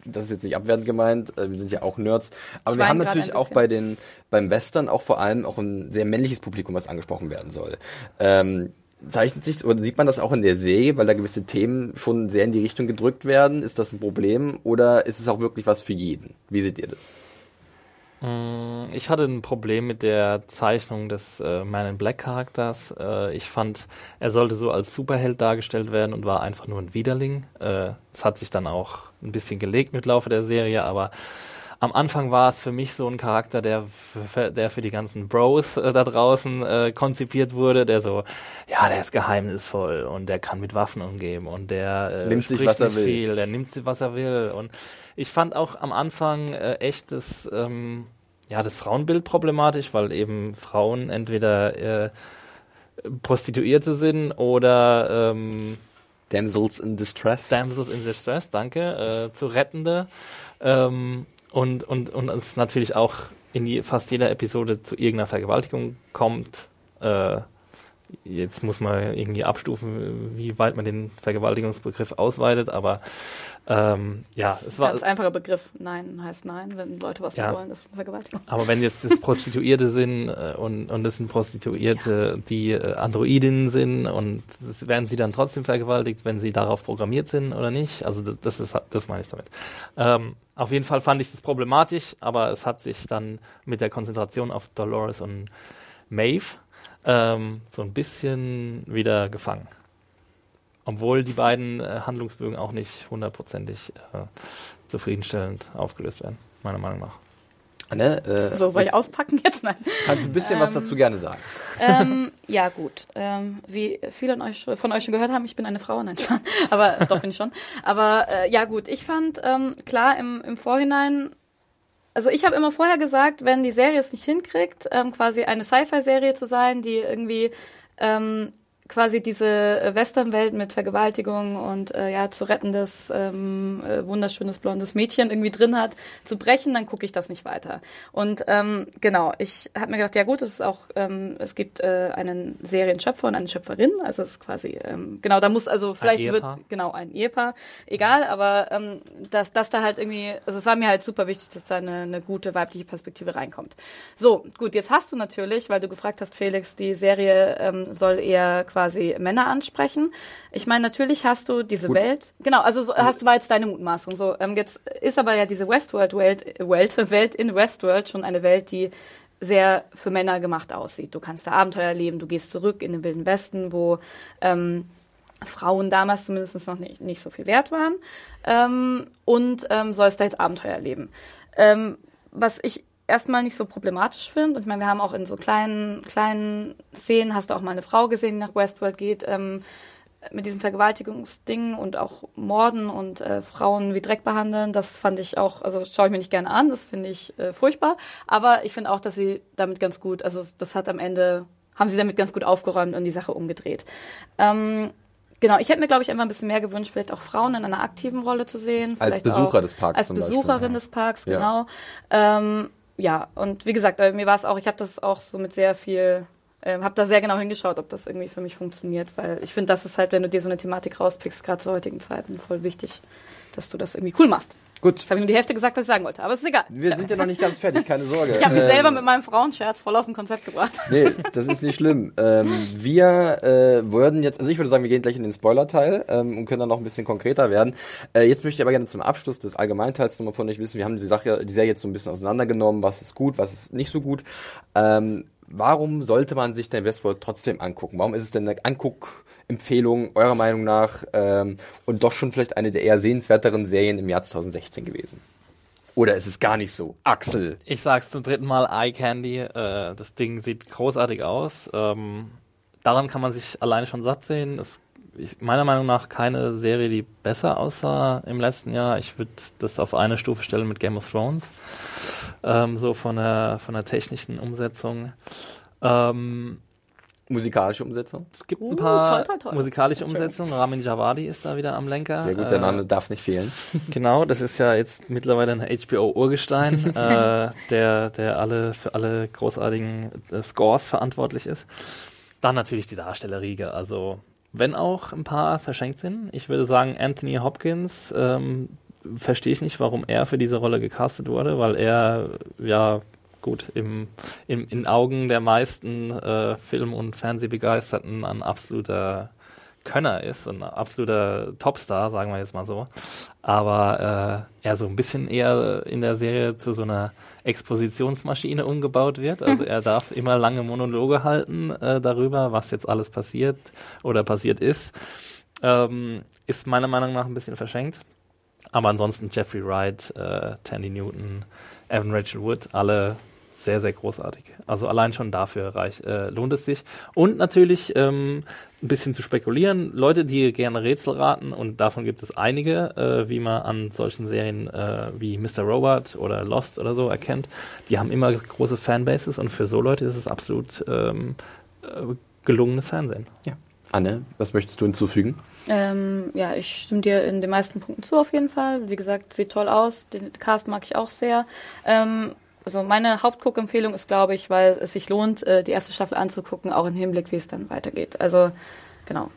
das ist jetzt nicht abwertend gemeint, äh, wir sind ja auch Nerds. Aber Ich wir haben natürlich auch bei den, beim Western auch vor allem auch ein sehr männliches Publikum, was angesprochen werden soll. Ähm, zeichnet sich oder sieht man das auch in der Serie, weil da gewisse Themen schon sehr in die Richtung gedrückt werden? Ist das ein Problem oder ist es auch wirklich was für jeden? Wie seht ihr das? Mm, Ich hatte ein Problem mit der Zeichnung des äh, Man in Black Charakters. Äh, ich fand, er sollte so als Superheld dargestellt werden und war einfach nur ein Widerling. Äh, Es hat sich dann auch ein bisschen gelegt mit Laufe der Serie, aber am Anfang war es für mich so ein Charakter, der für, der für die ganzen Bros äh, da draußen äh, konzipiert wurde, der so, ja, der ist geheimnisvoll und der kann mit Waffen umgehen und der äh, Nimmt sich, was er will. viel, der nimmt sich, was er will. Und ich fand auch am Anfang äh, echt das, ähm, ja, das Frauenbild problematisch, weil eben Frauen entweder äh, Prostituierte sind oder ähm, Damsels in Distress? Damsels in Distress, danke, äh, zu Rettende. Ähm, und, und, und es natürlich auch in die, fast jeder Episode zu irgendeiner Vergewaltigung kommt. Äh, jetzt muss man irgendwie abstufen, wie weit man den Vergewaltigungsbegriff ausweitet, aber ähm, ja, es war. ganz einfacher Begriff. Nein heißt nein, wenn Leute was Ja. nicht wollen, das ist eine Vergewaltigung. Aber wenn jetzt das Prostituierte sind äh, und, und das sind Prostituierte, die äh, Androidinnen sind und werden sie dann trotzdem vergewaltigt, wenn sie darauf programmiert sind oder nicht? Also das, das ist das meine ich damit. Ähm, auf jeden Fall fand ich das problematisch, aber es hat sich dann mit der Konzentration auf Dolores und Maeve ähm, so ein bisschen wieder gefangen. Obwohl die beiden äh, Handlungsbögen auch nicht hundertprozentig äh, zufriedenstellend aufgelöst werden, meiner Meinung nach. Anne, äh, So, soll ich auspacken jetzt? Nein. kannst du ein bisschen was dazu gerne sagen? ähm, ja, gut. Ähm, wie viele von euch, von euch schon gehört haben, ich bin eine Frau, nein, aber doch bin ich schon. Aber äh, ja, gut, ich fand ähm, klar im, im Vorhinein, also ich habe immer vorher gesagt, wenn die Serie es nicht hinkriegt, ähm, quasi eine Sci-Fi-Serie zu sein, die irgendwie ähm, quasi diese äh, Westernwelt mit Vergewaltigung und äh, ja zu rettendes ähm, äh, wunderschönes blondes Mädchen irgendwie drin hat, zu brechen, dann gucke ich das nicht weiter. Und ähm, genau, ich habe mir gedacht, ja gut, es ist auch, ähm, es gibt äh, einen Serienschöpfer und eine Schöpferin, also es ist quasi ähm, genau, da muss also vielleicht wird genau ein Ehepaar, egal, aber ähm, dass dass da halt irgendwie, also es war mir halt super wichtig, dass da eine, eine gute weibliche Perspektive reinkommt. So, gut, jetzt hast du natürlich, weil du gefragt hast, Felix, die Serie ähm, soll eher quasi Männer ansprechen. Ich meine, natürlich hast du diese Gut. Welt, genau, also so, hast du war jetzt deine Mutmaßung. So, ähm, jetzt ist aber ja diese Westworld-Welt Welt, Welt in Westworld schon eine Welt, die sehr für Männer gemacht aussieht. Du kannst da Abenteuer erleben, du gehst zurück in den Wilden Westen, wo ähm, Frauen damals zumindest noch nicht, nicht so viel wert waren ähm, und ähm, sollst da jetzt Abenteuer erleben. Ähm, was ich erstmal nicht so problematisch finde, und ich meine, wir haben auch in so kleinen, kleinen Szenen, hast du auch mal eine Frau gesehen, die nach Westworld geht, ähm, mit diesem Vergewaltigungsding und auch Morden und äh, Frauen wie Dreck behandeln, das fand ich auch, also schaue ich mir nicht gerne an, das finde ich äh, furchtbar. Aber ich finde auch, dass sie damit ganz gut, also das hat am Ende, haben sie damit ganz gut aufgeräumt und die Sache umgedreht. Ähm, genau, ich hätte mir, glaube ich, einfach ein bisschen mehr gewünscht, vielleicht auch Frauen in einer aktiven Rolle zu sehen. Als Besucher des Parks Als Beispiel, Besucherin ja. des Parks, Ja. genau. Ähm, ja, und wie gesagt, bei mir war es auch, ich habe das auch so mit sehr viel ähm, habe da sehr genau hingeschaut, ob das irgendwie für mich funktioniert, weil ich finde, das ist halt, wenn du dir so eine Thematik rauspickst, gerade zu heutigen Zeiten, voll wichtig, dass du das irgendwie cool machst. Gut. Jetzt habe ich nur die Hälfte gesagt, was ich sagen wollte, aber es ist egal. Wir sind ja noch nicht ganz fertig, keine Sorge. Ich habe mich Ähm, selber mit meinem Frauenscherz voll aus dem Konzept gebracht. [LAUGHS] Nee, das ist nicht schlimm. Ähm, wir äh, würden jetzt, also ich würde sagen, wir gehen gleich in den Spoiler-Teil ähm, und können dann noch ein bisschen konkreter werden. Äh, jetzt möchte ich aber gerne zum Abschluss des Allgemeinteils nochmal von euch wissen, wir haben die Sache, die Serie jetzt so ein bisschen auseinandergenommen, was ist gut, was ist nicht so gut. Ähm, warum sollte man sich denn Westworld trotzdem angucken? Warum ist es denn eine Anguck-Empfehlung eurer Meinung nach ähm, und doch schon vielleicht eine der eher sehenswerteren Serien im Jahr 2016 gewesen? Oder ist es gar nicht so? Axel. Ich sag's zum dritten Mal, Eye Candy. Äh, das Ding sieht großartig aus. Ähm, daran kann man sich alleine schon satt sehen. Es, ich, meiner Meinung nach keine Serie, die besser aussah im letzten Jahr. Ich würde das auf eine Stufe stellen mit Game of Thrones. Ähm, so von der, von der technischen Umsetzung. Ähm, Musikalische Umsetzung? es gibt Uh, ein paar toll, toll, toll. musikalische Umsetzungen. Ramin Javadi ist da wieder am Lenker. Sehr gut, der Äh, Name darf nicht fehlen. [LAUGHS] Genau, das ist ja jetzt mittlerweile ein HBO-Urgestein, [LAUGHS] äh, der, der alle für alle großartigen äh, Scores verantwortlich ist. Dann natürlich die Darstellerriege, also wenn auch ein paar verschenkt sind. Ich würde sagen, Anthony Hopkins ähm, verstehe ich nicht, warum er für diese Rolle gecastet wurde, weil er ja gut im, im in Augen der meisten äh, Film- und Fernsehbegeisterten ein absoluter Könner ist, ein absoluter Topstar, sagen wir jetzt mal so. Aber äh, er so ein bisschen eher in der Serie zu so einer Expositionsmaschine umgebaut wird. Also er darf immer lange Monologe halten äh, darüber, was jetzt alles passiert oder passiert ist. Ähm, ist meiner Meinung nach ein bisschen verschenkt. Aber ansonsten Jeffrey Wright, äh, Tandy Newton, Evan Rachel Wood, alle sehr, sehr großartig. Also allein schon dafür reich, äh, lohnt es sich. Und natürlich ähm, ein bisschen zu spekulieren. Leute, die gerne Rätsel raten, und davon gibt es einige, äh, wie man an solchen Serien äh, wie Mr. Robot oder Lost oder so erkennt, die haben immer große Fanbases und für so Leute ist es absolut ähm, äh, gelungenes Fernsehen. Anne, was möchtest du hinzufügen? Ähm, ja, ich stimme dir in den meisten Punkten zu auf jeden Fall. Wie gesagt, sieht toll aus. Den Cast mag ich auch sehr. Ähm, also meine Hauptguckempfehlung ist, glaube ich, weil es sich lohnt, äh, die erste Staffel anzugucken, auch im Hinblick, wie es dann weitergeht. Also genau.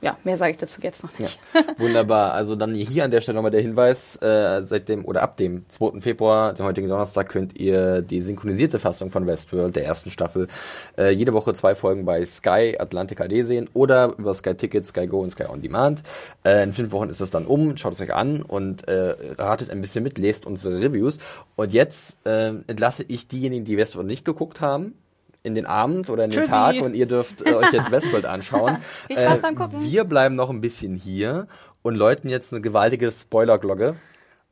Ja, mehr sage ich dazu jetzt noch nicht. Wunderbar. Also dann hier an der Stelle nochmal der Hinweis, äh, seit dem oder ab dem 2. Februar, dem heutigen Donnerstag, könnt ihr die synchronisierte Fassung von Westworld, der ersten Staffel, äh, jede Woche zwei Folgen bei Sky Atlantic HD sehen oder über Sky Ticket, Sky Go und Sky On Demand. Äh, in fünf Wochen ist das dann um, schaut es euch an und äh, ratet ein bisschen mit, lest unsere Reviews. Und jetzt äh, entlasse ich diejenigen, die Westworld nicht geguckt haben, in den Abend oder in den Tschüssi. Tag und ihr dürft äh, euch jetzt [LAUGHS] Westworld anschauen. Äh, Viel Spaß beim Gucken. Wir bleiben noch ein bisschen hier und läuten jetzt eine gewaltige Spoilerglocke.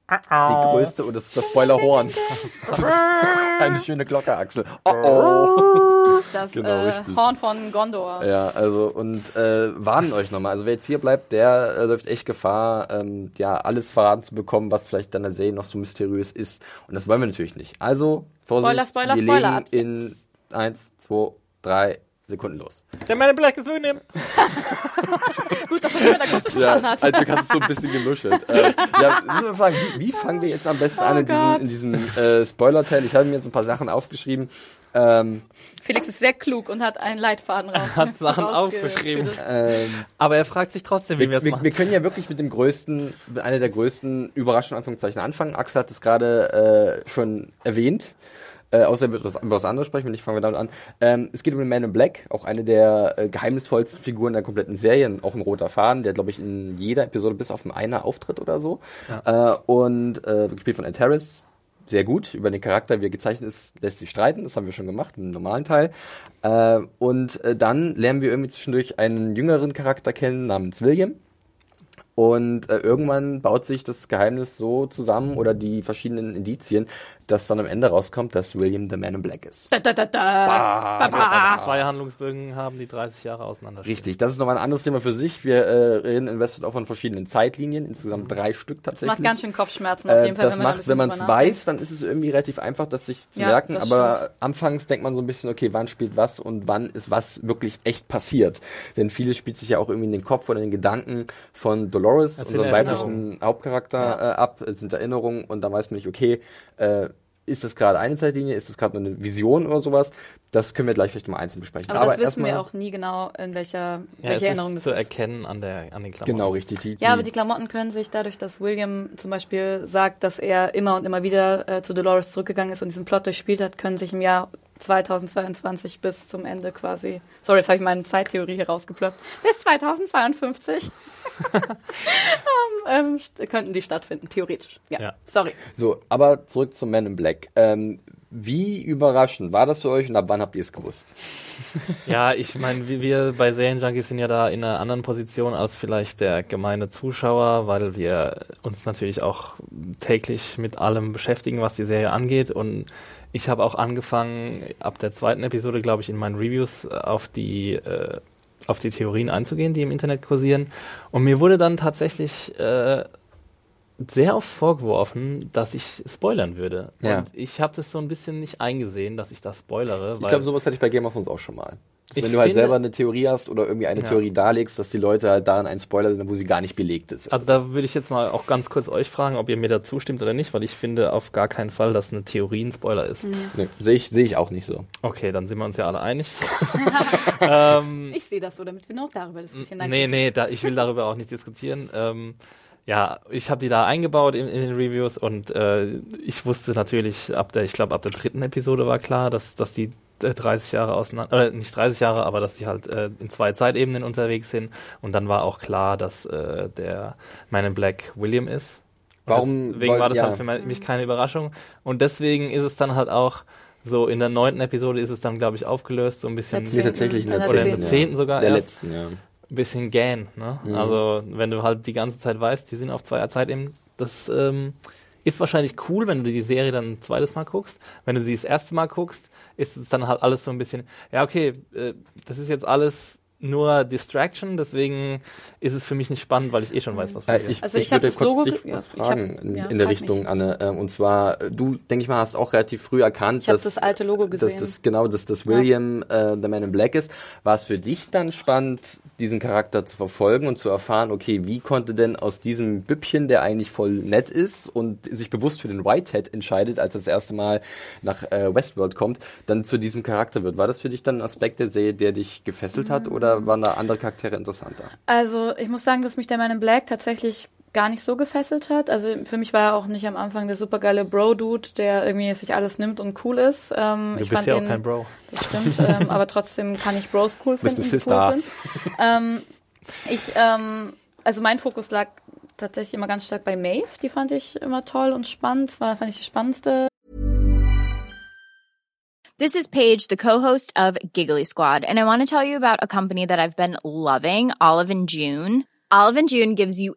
Die größte und das, das Spoilerhorn. [LAUGHS] Das eine schöne Glocke, Axel. Oh oh. [LAUGHS] Das Genau, äh. Horn von Gondor. Ja, also und äh, warnen euch nochmal. Also wer jetzt hier bleibt, der äh, läuft echt Gefahr, ähm, ja, alles verraten zu bekommen, was vielleicht dann der Serie noch so mysteriös ist. Und das wollen wir natürlich nicht. Also, Vorsicht, Spoiler, Spoiler, wir Spoiler in eins, zwei, drei Sekunden los. Der in Black ist mitnehmen. Gut, dass das jemand akustisch Ja, verstanden hat. also du hast es so ein bisschen genuschelt. [LAUGHS] äh, ja, müssen wir fragen, wie, wie fangen wir jetzt am besten an in diesem, in diesem äh, Spoiler-Teil? Ich habe mir jetzt ein paar Sachen aufgeschrieben. Ähm, Felix ist sehr klug und hat einen Leitfaden raus. Hat Sachen aufgeschrieben. ähm, Aber er fragt sich trotzdem, wie wir es wir, machen. wir können ja wirklich mit dem größten, mit einer der größten Überraschungen Anführungszeichen anfangen. Axel hat es gerade äh, schon erwähnt. Äh, außer wird was, über was anderes sprechen, wenn nicht, fangen wir damit an. Ähm, es geht um den Man in Black, auch eine der äh, geheimnisvollsten Figuren der kompletten Serie, auch ein roter Faden, der, glaube ich, in jeder Episode bis auf einer auftritt oder so. Äh, und äh, gespielt von Ed Harris, sehr gut. Über den Charakter, wie er gezeichnet ist, lässt sich streiten. Das haben wir schon gemacht im normalen Teil. Äh, und äh, dann lernen wir irgendwie zwischendurch einen jüngeren Charakter kennen namens William. Und äh, irgendwann baut sich das Geheimnis so zusammen oder die verschiedenen Indizien, dass dann am Ende rauskommt, dass William the Man in Black ist. Da, da, da, da. Ba, ba. Zwei Handlungsbögen haben, die 30 Jahre auseinander. Richtig, das ist nochmal ein anderes Thema für sich. Wir äh, reden in Westwood auch von verschiedenen Zeitlinien, insgesamt drei Stück tatsächlich. Macht ganz schön Kopfschmerzen auf Äh, jeden Fall, das wenn man da ein macht, wenn man es weiß, dann ist es irgendwie relativ einfach, das sich zu Ja, merken. das Aber stimmt. anfangs denkt man so ein bisschen, okay, wann spielt was und wann ist was wirklich echt passiert. Denn vieles spielt sich ja auch irgendwie in den Kopf oder in den Gedanken von Dolores, Das sind unserem Erinnerungen. weiblichen Hauptcharakter, Ja. äh, ab. Es sind Erinnerungen und da weiß man nicht, okay, äh, ist das gerade eine Zeitlinie, ist das gerade eine Vision oder sowas? Das können wir gleich vielleicht mal einzeln besprechen. Aber, das wissen wir auch nie genau, in welcher, Ja, welche es Erinnerung ist das zu ist. erkennen an, der, an den Klamotten. Genau, richtig. Die, Ja, aber die Klamotten können sich dadurch, dass William zum Beispiel sagt, dass er immer und immer wieder äh, zu Dolores zurückgegangen ist und diesen Plot durchspielt hat, können sich im Jahr 2022 bis zum Ende quasi. Sorry, jetzt habe ich meine Zeittheorie hier rausgeploppt. Bis 2052 [LAUGHS] ähm, ähm, könnten die stattfinden, theoretisch. Ja. Ja. Sorry. So, aber zurück zum Man in Black. Ähm, wie überraschend war das für euch und ab wann habt ihr es gewusst? [LAUGHS] Ja, ich meine, wir- wir bei Serienjunkies sind ja da in einer anderen Position als vielleicht der gemeine Zuschauer, weil wir uns natürlich auch täglich mit allem beschäftigen, was die Serie angeht. Und ich habe auch angefangen, ab der zweiten Episode, glaube ich, in meinen Reviews äh, auf die äh, auf die Theorien einzugehen, die im Internet kursieren. Und mir wurde dann tatsächlich äh, sehr oft vorgeworfen, dass ich spoilern würde. Ja. Und ich habe das so ein bisschen nicht eingesehen, dass ich das spoilere. Ich glaube, sowas hatte ich bei Game of Thrones auch schon mal. Dass wenn du halt selber eine Theorie hast oder irgendwie eine Ja. Theorie darlegst, dass die Leute halt da einen Spoiler sind, wo sie gar nicht belegt ist. Also da würde ich jetzt mal auch ganz kurz euch fragen, ob ihr mir da zustimmt oder nicht, weil ich finde auf gar keinen Fall, dass eine Theorie ein Spoiler ist. nee, sehe ich, sehe ich auch nicht so. Okay, dann sind wir uns ja alle einig. [LAUGHS] [LAUGHS] ähm, Ich sehe das so, damit wir noch darüber diskutieren. Nein, nee, nee, da, ich will darüber auch nicht diskutieren. Ähm, ja, ich habe die da eingebaut in, in den Reviews und äh, ich wusste natürlich ab der, ich glaube ab der dritten Episode war klar, dass, dass die 30 Jahre auseinander, oder nicht 30 Jahre, aber dass die halt äh, in zwei Zeitebenen unterwegs sind. Und dann war auch klar, dass äh, der Man in Black William ist. Und Warum Deswegen soll- war das ja. halt für mich keine Überraschung. Und deswegen ist es dann halt auch so, in der neunten Episode ist es dann, glaube ich, aufgelöst, so ein bisschen. Nee, tatsächlich in der Oder Oder zehnten, in der ja. zehnten sogar Der erst letzten, ja. ein bisschen gähn. Ne? Mhm. Also wenn du halt die ganze Zeit weißt, die sind auf zweier Zeit eben, das ähm, ist wahrscheinlich cool, wenn du die Serie dann ein zweites Mal guckst. Wenn du sie das erste Mal guckst, ist es dann halt alles so ein bisschen, ja okay, äh, das ist jetzt alles nur Distraction, deswegen ist es für mich nicht spannend, weil ich eh schon weiß, was Äh, passiert. ich Also ich ich würde kurz Logo dich was ja, fragen hab- in, ja, in der frag Richtung, mich. Anne. Ähm, und zwar, äh, du, denke ich mal, hast auch relativ früh erkannt, Ich dass das alte Logo dass gesehen. das genau, dass das William äh, The Man in Black ist. War es für dich dann spannend, diesen Charakter zu verfolgen und zu erfahren, okay, wie konnte denn aus diesem Büppchen, der eigentlich voll nett ist und sich bewusst für den Whitehead entscheidet, als er das erste Mal nach äh, Westworld kommt, dann zu diesem Charakter wird? War das für dich dann ein Aspekt der Serie, der dich gefesselt hat oder waren da andere Charaktere interessanter? Also ich muss sagen, dass mich der Man in Black tatsächlich gar nicht so gefesselt hat. Also für mich war er auch nicht am Anfang der supergeile Bro-Dude, der irgendwie sich alles nimmt und cool ist. Ähm, du ich bist fand ja auch den, kein Bro. Das stimmt, ähm, aber trotzdem kann ich Bros cool finden, die Sister. cool sind. Ähm, ich, ähm, also mein Fokus lag tatsächlich immer ganz stark bei Maeve. Die fand ich immer toll und spannend. Das war, fand ich die spannendste This is Paige, the co-host of Giggly Squad, and I want to tell you about a company that I've been loving, Olive and June. Olive and June gives you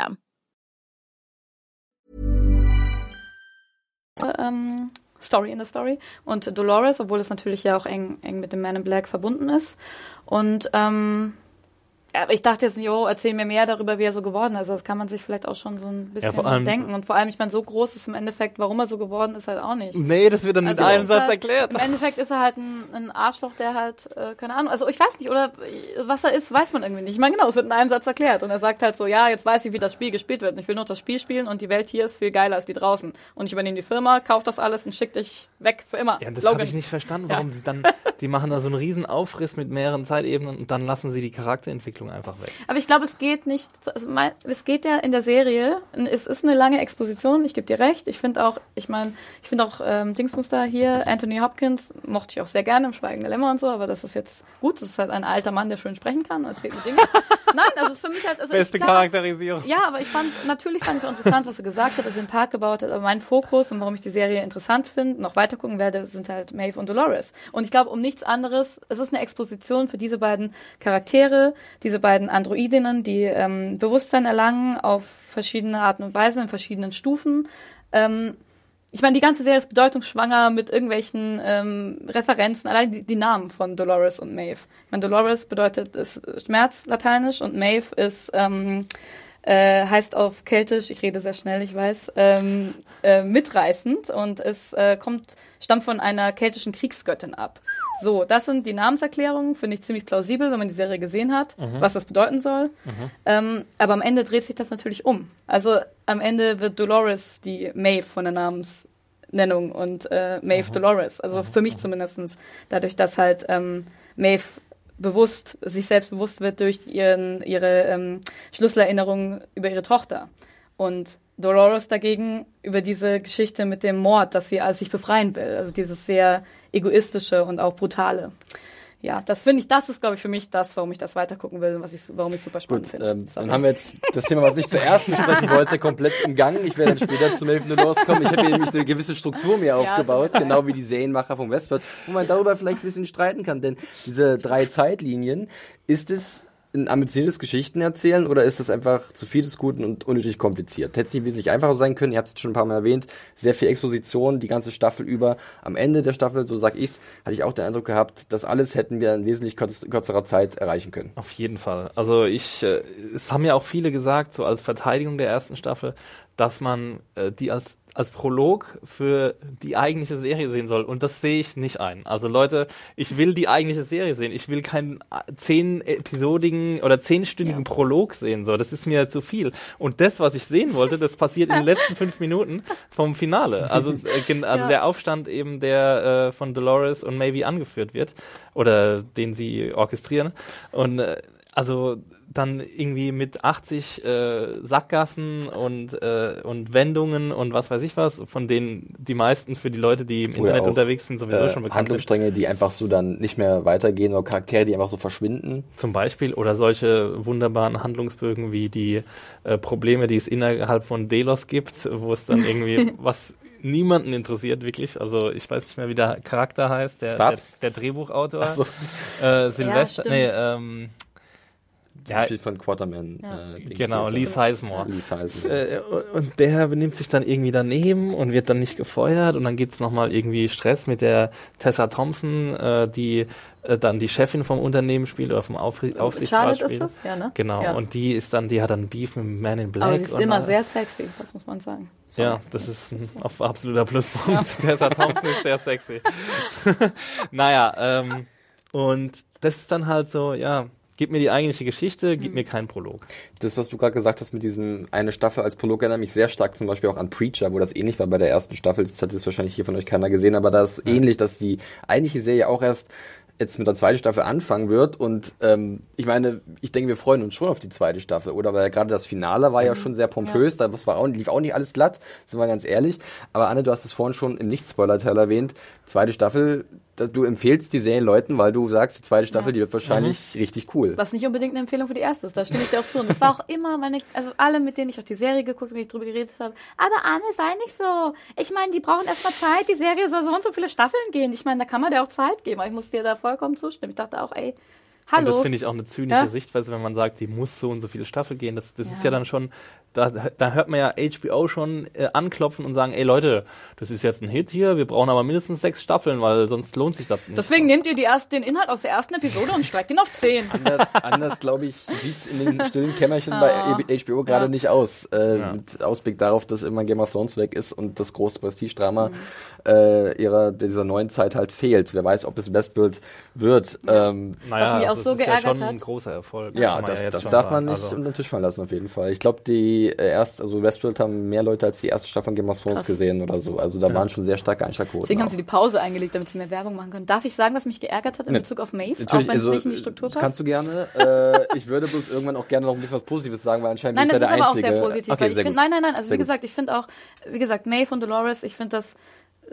Ähm, Story in der Story. Und Dolores, obwohl es natürlich ja auch eng, eng mit dem Man in Black verbunden ist. Und ähm, aber ich dachte jetzt nicht, oh, erzähl mir mehr darüber, wie er so geworden ist. Das kann man sich vielleicht auch schon so ein bisschen vor allem- denken. Und vor allem, ich meine, so groß ist im Endeffekt, warum er so geworden ist, halt auch nicht. Nee, das wird dann mit Also einem es ist Satz halt, erklärt. Im Endeffekt ist er halt ein, ein Arschloch, der halt, äh, keine Ahnung, also ich weiß nicht, oder was er ist, weiß man irgendwie nicht. Ich meine, genau, es wird in einem Satz erklärt. Und er sagt halt so, ja, jetzt weiß ich, wie das Spiel gespielt wird. Und ich will nur das Spiel spielen und die Welt hier ist viel geiler als die draußen. Und ich übernehme die Firma, kauf das alles und schick dich weg für immer. Ja, das habe ich nicht verstanden, Ja. warum sie dann, die machen da so einen riesen Aufriss mit mehreren Zeitebenen und dann lassen sie die Charakterentwicklung einfach weg. Aber ich glaube, es geht nicht, also mein, es geht ja in der Serie, es ist eine lange Exposition, ich gebe dir recht. Ich finde auch, ich meine, ich finde auch ähm, Dingsbums da hier, Anthony Hopkins, mochte ich auch sehr gerne im Schweigen der Lämmer und so, aber das ist jetzt gut, das ist halt ein alter Mann, der schön sprechen kann, erzählt mir Dinge. [LAUGHS] Nein, also es ist für mich halt, also Beste ich glaube, Charakterisierung. Ja, aber ich fand, natürlich fand ich es interessant, was er gesagt hat, dass er den Park gebaut hat, aber mein Fokus und warum ich die Serie interessant finde, noch weiter gucken werde, sind halt Maeve und Dolores. Und ich glaube, um nichts anderes, es ist eine Exposition für diese beiden Charaktere, diese beiden Androidinnen, die ähm, Bewusstsein erlangen auf verschiedene Arten und Weisen, in verschiedenen Stufen. Ähm, ich meine, die ganze Serie ist bedeutungsschwanger mit irgendwelchen ähm, Referenzen, allein die, die Namen von Dolores und Maeve. Ich meine, Dolores bedeutet ist Schmerz lateinisch und Maeve ist ähm, äh, heißt auf Keltisch, ich rede sehr schnell, ich weiß, ähm, äh, mitreißend und es äh, kommt stammt von einer keltischen Kriegsgöttin ab. So, das sind die Namenserklärungen, finde ich ziemlich plausibel, wenn man die Serie gesehen hat, was das bedeuten soll. Ähm, aber am Ende dreht sich das natürlich um. Also am Ende wird Dolores die Maeve von der Namensnennung und äh, Maeve Dolores. Also für mich zumindestens dadurch, dass halt ähm, Maeve bewusst, sich selbst bewusst wird durch ihren, ihre ähm, Schlüsselerinnerungen über ihre Tochter. Und Dolores dagegen über diese Geschichte mit dem Mord, dass sie als sich befreien will. Also dieses sehr egoistische und auch brutale. Ja, das finde ich, das ist, glaube ich, für mich das, warum ich das weitergucken will und was ich, warum ich super spannend finde. ähm, dann haben wir jetzt das Thema, was ich zuerst besprechen [LAUGHS] wollte, komplett umgangen. Ich werde dann später zu Melvin Dolores kommen. Ich habe hier nämlich eine gewisse Struktur mir aufgebaut, genau wie die Serienmacher vom Westworld, wo man darüber vielleicht ein bisschen streiten kann. Denn diese drei Zeitlinien, ist es ein ambitioniertes Geschichten erzählen oder ist das einfach zu viel des Guten und unnötig kompliziert? Hätte es nicht wesentlich einfacher sein können, ihr habt es schon ein paar Mal erwähnt, sehr viel Exposition, die ganze Staffel über. Am Ende der Staffel, so sag ich's, hatte ich auch den Eindruck gehabt, das alles hätten wir in wesentlich kürz kürzerer Zeit erreichen können. Auf jeden Fall. Also ich, äh, es haben ja auch viele gesagt, so als Verteidigung der ersten Staffel, dass man äh, die als als Prolog für die eigentliche Serie sehen soll. Und das sehe ich nicht ein. Also Leute, ich will die eigentliche Serie sehen. Ich will keinen zehn episodigen oder zehnstündigen Prolog sehen. So, das ist mir zu viel. Und das, was ich sehen wollte, das passiert in den letzten fünf Minuten vom Finale. Also, äh, [LAUGHS] also Ja. der Aufstand eben, der äh, von Dolores und Maybe angeführt wird oder den sie orchestrieren. Und äh, also dann irgendwie mit 80 äh, Sackgassen und, äh, und Wendungen und was weiß ich was, von denen die meisten für die Leute, die im Oder Internet auch, unterwegs sind, sowieso Äh, schon bekannt sind. Handlungsstränge, die einfach so dann nicht mehr weitergehen oder Charaktere, die einfach so verschwinden. Zum Beispiel oder solche wunderbaren Handlungsbögen wie die äh, Probleme, die es innerhalb von Delos gibt, wo es dann irgendwie [LAUGHS] was niemanden interessiert, wirklich. Also ich weiß nicht mehr, wie der Charakter heißt, der, der, der Drehbuchautor. Ach so. Äh, Silvester, stimmt. nee, ähm, ja, Spiel von Quarterman. Ja. Äh, genau, Lee. Sizemore. Lee Sizemore. Äh, und der benimmt sich dann irgendwie daneben und wird dann nicht gefeuert und dann gibt's noch nochmal irgendwie Stress mit der Tessa Thompson, äh, die äh, dann die Chefin vom Unternehmen spielt oder vom Auf Aufsichtsrat Charlotte spielt. ist das? Ja, ne? Genau, Ja. und die ist dann, die hat dann Beef mit Man in Black. Aber sie ist und, immer äh, sehr sexy, das muss man sagen. Sorry. Ja, das ist ein auf- absoluter Pluspunkt. [LAUGHS] Tessa Thompson ist sehr sexy. [LAUGHS] naja, ähm, und das ist dann halt so, ja, gib mir die eigentliche Geschichte, gib mir keinen Prolog. Das, was du gerade gesagt hast mit diesem eine Staffel als Prolog, erinnert mich sehr stark zum Beispiel auch an Preacher, wo das ähnlich war bei der ersten Staffel. Das hat jetzt wahrscheinlich hier von euch keiner gesehen, aber da ist ähnlich, dass die eigentliche Serie auch erst jetzt mit der zweiten Staffel anfangen wird. Und ähm, ich meine, ich denke, wir freuen uns schon auf die zweite Staffel, oder? Weil gerade das Finale war ja schon sehr pompös, da was war auch, lief auch nicht alles glatt, sind wir ganz ehrlich. Aber Anne, du hast es vorhin schon im Nicht-Spoiler-Teil erwähnt. Zweite Staffel, da- du empfehlst die Serie Leuten, weil du sagst, die zweite Staffel, Ja. die wird wahrscheinlich richtig cool. Was nicht unbedingt eine Empfehlung für die erste ist, da stimme ich dir auch zu. Und das war auch immer meine, also alle, mit denen ich auch die Serie geguckt und ich drüber geredet habe. Aber Anne, sei nicht so. Ich meine, die brauchen erstmal Zeit, die Serie soll so und so viele Staffeln gehen. Ich meine, da kann man dir auch Zeit geben. Aber ich muss dir da vollkommen zustimmen. Ich dachte auch, ey, hallo. Und das finde ich auch eine zynische Ja. Sichtweise, wenn man sagt, die muss so und so viele Staffeln gehen. Das, das ist Ja. ja dann schon, da, da hört man ja HBO schon äh, anklopfen und sagen, ey Leute, das ist jetzt ein Hit hier, wir brauchen aber mindestens sechs Staffeln, weil sonst lohnt sich das nicht. Deswegen nehmt ihr die erst, den Inhalt aus der ersten Episode und streckt ihn auf 10. anders, anders glaube ich, sieht's in den stillen Kämmerchen bei HBO gerade Ja. nicht aus. Äh, Ja. Mit Ausblick darauf, dass immer Game of Thrones weg ist und das große Prestigedrama äh, ihrer, dieser neuen Zeit halt fehlt. Wer weiß, ob es Westworld wird. Ähm, naja, Was mich auch das so ist ja geärgert schon hat. ein großer Erfolg. ja, kann das, jetzt das darf man nicht Also, unter den Tisch fallen lassen, auf jeden Fall. Ich glaube, die äh, erst, also Westworld haben mehr Leute als die erste Staffel von Game of Thrones Krass. gesehen oder so. Also da waren schon sehr starke Einschaltquoten. Deswegen haben auch. sie die Pause eingelegt, damit sie mehr Werbung machen können. Darf ich sagen, was mich geärgert hat in Ne. Bezug auf Maeve? Natürlich, auch wenn also, es nicht in die Struktur das passt? kannst du gerne. Äh, ich würde bloß irgendwann auch gerne noch ein bisschen was Positives sagen, weil anscheinend Nein, bin das ich ist da aber der auch Einzige. sehr positiv. Okay, weil ich sehr find, nein, nein, nein. Also Sehr wie gesagt, ich finde auch, wie gesagt, Maeve und Dolores, ich finde das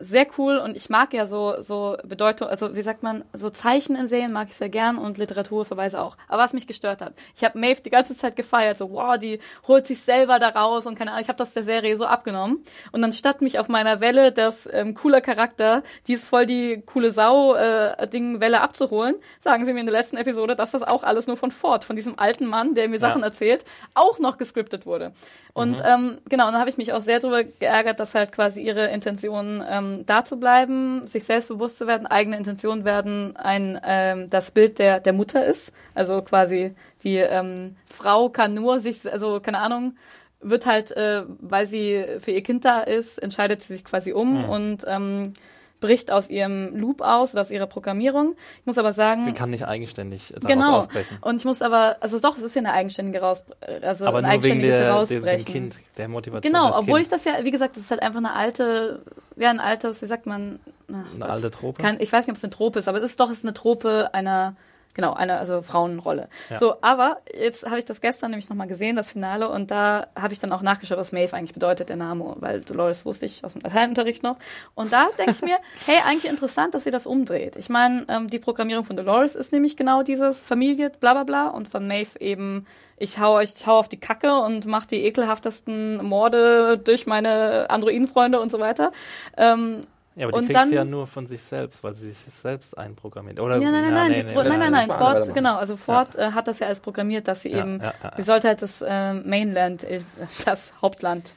sehr cool und ich mag ja so, so Bedeutung, also wie sagt man, so Zeichen in Serien mag ich sehr gern und Literaturverweise auch. Aber was mich gestört hat, ich habe Maeve die ganze Zeit gefeiert, so wow, die holt sich selber da raus und keine Ahnung, ich habe das der Serie so abgenommen. Und dann statt mich auf meiner Welle, das ähm, cooler Charakter, die ist voll die coole Sau-Ding-Welle abzuholen, sagen sie mir in der letzten Episode, dass das auch alles nur von Ford, von diesem alten Mann, der mir Sachen erzählt, auch noch gescriptet wurde. Und ähm, genau, und dann habe ich mich auch sehr darüber geärgert, dass halt quasi ihre Intentionen ähm, da zu bleiben, sich selbstbewusst zu werden, eigene Intentionen werden ein ähm, das Bild der der Mutter ist, also quasi die ähm, Frau kann nur sich, also keine Ahnung, wird halt, äh, weil sie für ihr Kind da ist, entscheidet sie sich quasi um und ähm, bricht aus ihrem Loop aus oder aus ihrer Programmierung. Ich muss aber sagen, Sie kann nicht eigenständig daraus genau. ausbrechen. Und ich muss aber, also doch, es ist ja eine eigenständige raus, also Aber ein nur wegen eigenständiges der, dem, Herausbrechen. dem Kind, der Motivation Genau, obwohl kind. ich das ja, wie gesagt, das ist halt einfach eine alte, ja, ein altes, wie sagt man, na, Eine Gott. alte Trope? Kein, ich weiß nicht, ob es eine Trope ist, aber es ist doch es ist eine Trope einer, genau, einer also Frauenrolle. Ja. So, aber jetzt habe ich das gestern nämlich nochmal gesehen, das Finale, und da habe ich dann auch nachgeschaut, was Maeve eigentlich bedeutet, der Name, weil Dolores wusste ich aus dem Lateinunterricht noch. Und da denke ich mir, [LAUGHS] hey, eigentlich interessant, dass sie das umdreht. Ich meine, ähm, die Programmierung von Dolores ist nämlich genau dieses Familie, bla bla bla, und von Maeve eben ich hau, ich hau auf die Kacke und mache die ekelhaftesten Morde durch meine Androidenfreunde und so weiter. Ähm, Ja, aber die Und kriegt dann- sie ja nur von sich selbst, weil sie sich selbst einprogrammiert. Oder, Ja, nein, nein, ja, nein, pro- nein, nein, nein, das war Ford, genau, also Ford äh, hat das ja alles programmiert, dass sie Ja, eben, ja, ja, sie ja. sollte halt das äh, Mainland, äh, das Hauptland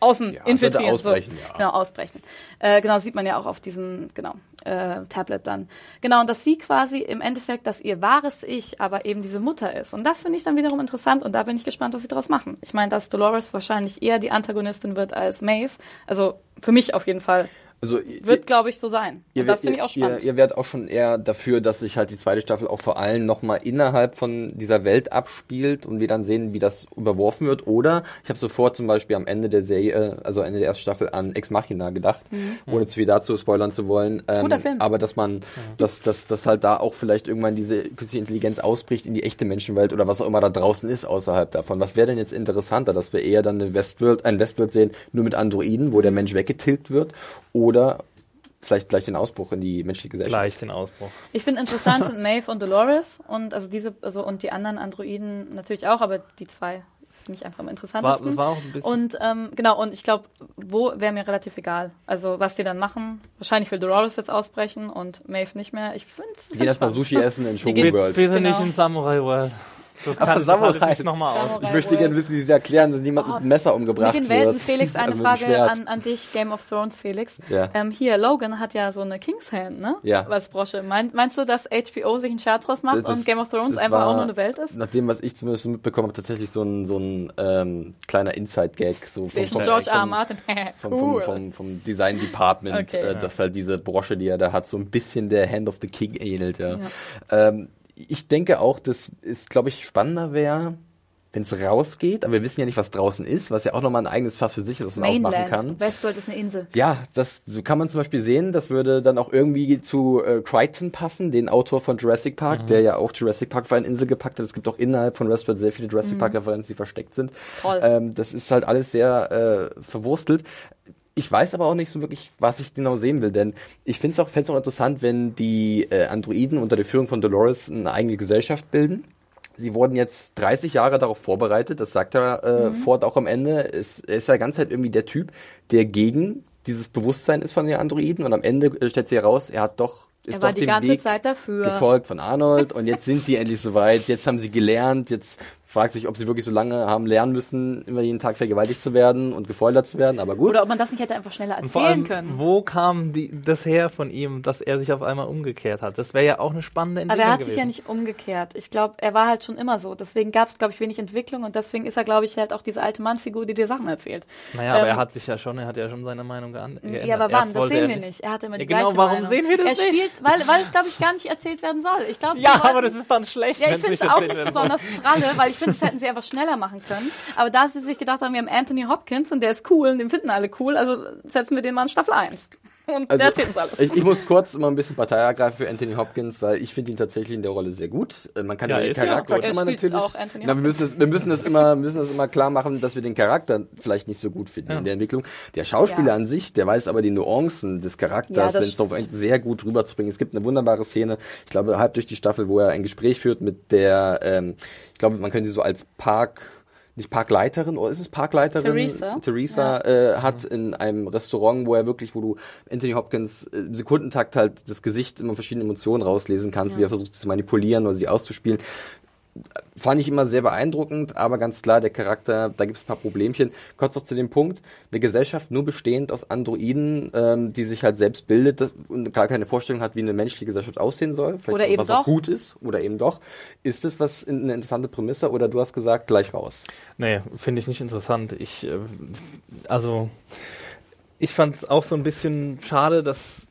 außen Ja, infiltrieren. ausbrechen, so. ja. Genau, ausbrechen. Äh, genau, sieht man ja auch auf diesem, genau, äh, Tablet dann. Genau, und dass sie quasi im Endeffekt, dass ihr wahres Ich aber eben diese Mutter ist. Und das finde ich dann wiederum interessant und da bin ich gespannt, was sie daraus machen. Ich meine, dass Dolores wahrscheinlich eher die Antagonistin wird als Maeve. Also für mich auf jeden Fall. Also, Wird, glaube ich, so sein. Ihr, Und das finde ich auch spannend. Ihr, ihr werdet auch schon eher dafür, dass sich halt die zweite Staffel auch vor allem nochmal innerhalb von dieser Welt abspielt und wir dann sehen, wie das überworfen wird. Oder ich habe sofort zum Beispiel am Ende der Serie, also Ende der ersten Staffel, an Ex Machina gedacht, ohne zu viel dazu spoilern zu wollen. Ähm, Mhm. Guter Film. Aber dass man, dass, dass, dass halt da auch vielleicht irgendwann diese künstliche Intelligenz ausbricht in die echte Menschenwelt oder was auch immer da draußen ist außerhalb davon. Was wäre denn jetzt interessanter, dass wir eher dann eine Westworld, ein Westworld sehen, nur mit Androiden, wo der Mensch weggetilgt wird? Oder vielleicht gleich den Ausbruch in die menschliche Gesellschaft. Gleich den Ausbruch. Ich finde interessant sind Maeve und Dolores und also diese also und die anderen Androiden natürlich auch, aber die zwei finde ich einfach am Es war, interessantesten. es war auch ein bisschen. und ähm, genau und ich glaube, wo wäre mir relativ egal. Also was die dann machen. Wahrscheinlich will Dolores jetzt ausbrechen und Maeve nicht mehr. Ich finde es gehen erstmal Sushi essen in Shogun World. bitte Genau. nicht in Samurai World. Das Aber Samurai nicht ist- nochmal aus. Samurai Ich möchte gerne wissen, wie Sie erklären, dass niemand mit einem Messer umgebracht Mit den Welten, wird. Felix, [LAUGHS] eine Also mit Frage an, an dich, Game of Thrones, Felix. Ja. Ähm, hier, Logan hat ja so eine King's Hand, ne? Ja. Als Brosche. Mein, meinst du, dass HBO sich einen Scherz draus macht Das- und Game of Thrones einfach war- auch nur eine Welt ist? Nach dem, was ich zumindest mitbekommen habe, tatsächlich so ein, so ein ähm, kleiner Inside-Gag. So Zwischen George R. R. Martin. [LAUGHS] vom, vom, vom, vom Design Department, Okay. äh, dass halt diese Brosche, die er da hat, so ein bisschen der Hand of the King ähnelt. Ja. Ähm, ich denke auch, dass es, glaube ich, spannender wäre, wenn es rausgeht, aber wir wissen ja nicht, was draußen ist, was ja auch nochmal ein eigenes Fass für sich ist, was man aufmachen kann. Mainland. Westworld ist eine Insel. Ja, das so kann man zum Beispiel sehen. Das würde dann auch irgendwie zu äh, Crichton passen, den Autor von Jurassic Park, Mhm. der ja auch Jurassic Park für eine Insel gepackt hat. Es gibt auch innerhalb von Westworld sehr viele Jurassic Park-Referenzen, die versteckt sind. Mhm. Toll. Ähm, das ist halt alles sehr äh, verwurstelt. Ich weiß aber auch nicht so wirklich, was ich genau sehen will, denn ich finde es auch, fänd's auch interessant, wenn die äh, Androiden unter der Führung von Dolores eine eigene Gesellschaft bilden. Sie wurden jetzt 30 Jahre darauf vorbereitet, das sagt er äh, Mhm. Ford auch am Ende. Es, er ist ja die ganze Zeit irgendwie der Typ, der gegen dieses Bewusstsein ist von den Androiden und am Ende äh, stellt sich heraus, er hat doch ist Er war doch die ganze Weg Zeit dafür. gefolgt von Arnold und jetzt sind sie endlich soweit, jetzt haben sie gelernt, jetzt fragt sich, ob sie wirklich so lange haben lernen müssen, immer jeden Tag vergewaltigt zu werden und gefoltert zu werden, aber gut. Oder ob man das nicht hätte einfach schneller erzählen allem, können. wo kam die, das her von ihm, dass er sich auf einmal umgekehrt hat? Das wäre ja auch eine spannende Aber Entwicklung er hat gewesen. sich ja nicht umgekehrt. Ich glaube, er war halt schon immer so. Deswegen gab es, glaube ich, wenig Entwicklung und deswegen ist er, glaube ich, halt auch diese alte Mannfigur, die dir Sachen erzählt. Naja, aber Ähm, er hat sich ja schon, er hat ja schon seine Meinung geändert. Ja, aber wann? Erst Das sehen wir nicht. Er hatte immer die Ja, genau, gleiche warum Meinung. sehen wir das er nicht? spielt, weil, weil es, glaube ich, gar nicht erzählt werden soll. Ich glaube, [LAUGHS] Ja, aber das ist dann schlecht. Ja, ich finde es auch nicht besonders pralle, weil ich finde, das hätten sie einfach schneller machen können. Aber da sie sich gedacht haben, wir haben Anthony Hopkins und der ist cool und den finden alle cool, also setzen wir den mal in Staffel 1. [LAUGHS] Und Also, der erzählt uns alles. Ich, ich muss kurz mal ein bisschen Partei ergreifen für Anthony Hopkins, weil ich finde ihn tatsächlich in der Rolle sehr gut. Äh, Man kann Ja, den ja Charakter. Er immer spielt natürlich. auch Anthony na, wir müssen das, wir müssen das immer, müssen das immer klar machen, dass wir den Charakter vielleicht nicht so gut finden Ja. in der Entwicklung. Der Schauspieler Ja. an sich, der weiß aber die Nuancen des Ja, Charakters, das wenn es darauf eingeht, sehr gut rüberzubringen. Es gibt eine wunderbare Szene, ich glaube halb durch die Staffel, wo er ein Gespräch führt mit der, ähm, ich glaube, man könnte sie so als Park nicht Parkleiterin, oder ist es Parkleiterin? Theresa. Theresa äh, hat in einem Restaurant, wo er wirklich, wo du Anthony Hopkins äh, im Sekundentakt halt das Gesicht immer verschiedene Emotionen rauslesen kannst, wie er versucht sie zu manipulieren oder sie auszuspielen. Fand ich immer sehr beeindruckend, aber ganz klar, der Charakter, da gibt es ein paar Problemchen. Kurz noch zu dem Punkt, eine Gesellschaft nur bestehend aus Androiden, ähm, die sich halt selbst bildet und gar keine Vorstellung hat, wie eine menschliche Gesellschaft aussehen soll, vielleicht Oder auch, eben was auch doch. gut ist oder eben doch. Ist das was in- eine interessante Prämisse oder du hast gesagt, gleich raus? Nee, finde ich nicht interessant. Ich, äh, also, ich fand es auch so ein bisschen schade, dass,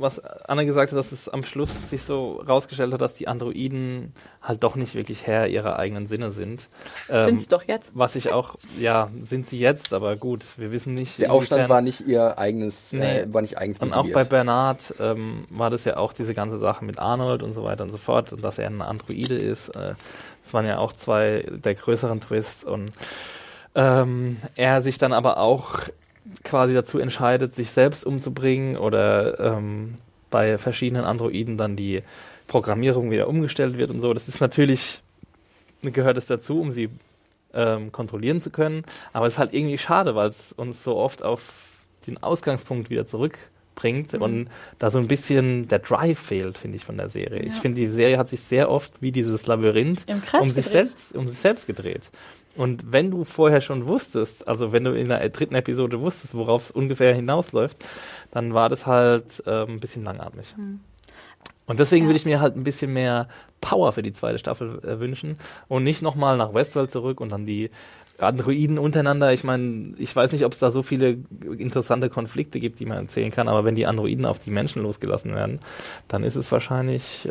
was Anna gesagt hat, dass es am Schluss sich so rausgestellt hat, dass die Androiden halt doch nicht wirklich Herr ihrer eigenen Sinne sind. Ähm, Sind sie doch jetzt. Was ich auch, ja, sind sie jetzt, aber gut, wir wissen nicht. Der Aufstand war nicht ihr eigenes, äh, Nee. war nicht eigens Und auch bei Bernard ähm, war das ja auch diese ganze Sache mit Arnold und so weiter und so fort und dass er ein Androide ist. Äh, das waren ja auch zwei der größeren Twists und ähm, er sich dann aber auch quasi dazu entscheidet, sich selbst umzubringen oder ähm, bei verschiedenen Androiden dann die Programmierung wieder umgestellt wird und so. Das ist natürlich, gehört es dazu, um sie ähm, kontrollieren zu können. Aber es ist halt irgendwie schade, weil es uns so oft auf den Ausgangspunkt wieder zurückbringt Mhm. und da so ein bisschen der Drive fehlt, finde ich, von der Serie. Ich finde, die Serie hat sich sehr oft wie dieses Labyrinth um sich, selbst, um sich selbst gedreht. Und wenn du vorher schon wusstest, also wenn du in der dritten Episode wusstest, worauf es ungefähr hinausläuft, dann war das halt ähm, ein bisschen langatmig. Und deswegen Ja. würde ich mir halt ein bisschen mehr Power für die zweite Staffel äh, wünschen und nicht nochmal nach Westworld zurück und dann die Androiden untereinander. Ich meine, ich weiß nicht, ob es da so viele interessante Konflikte gibt, die man erzählen kann, aber wenn die Androiden auf die Menschen losgelassen werden, dann ist es wahrscheinlich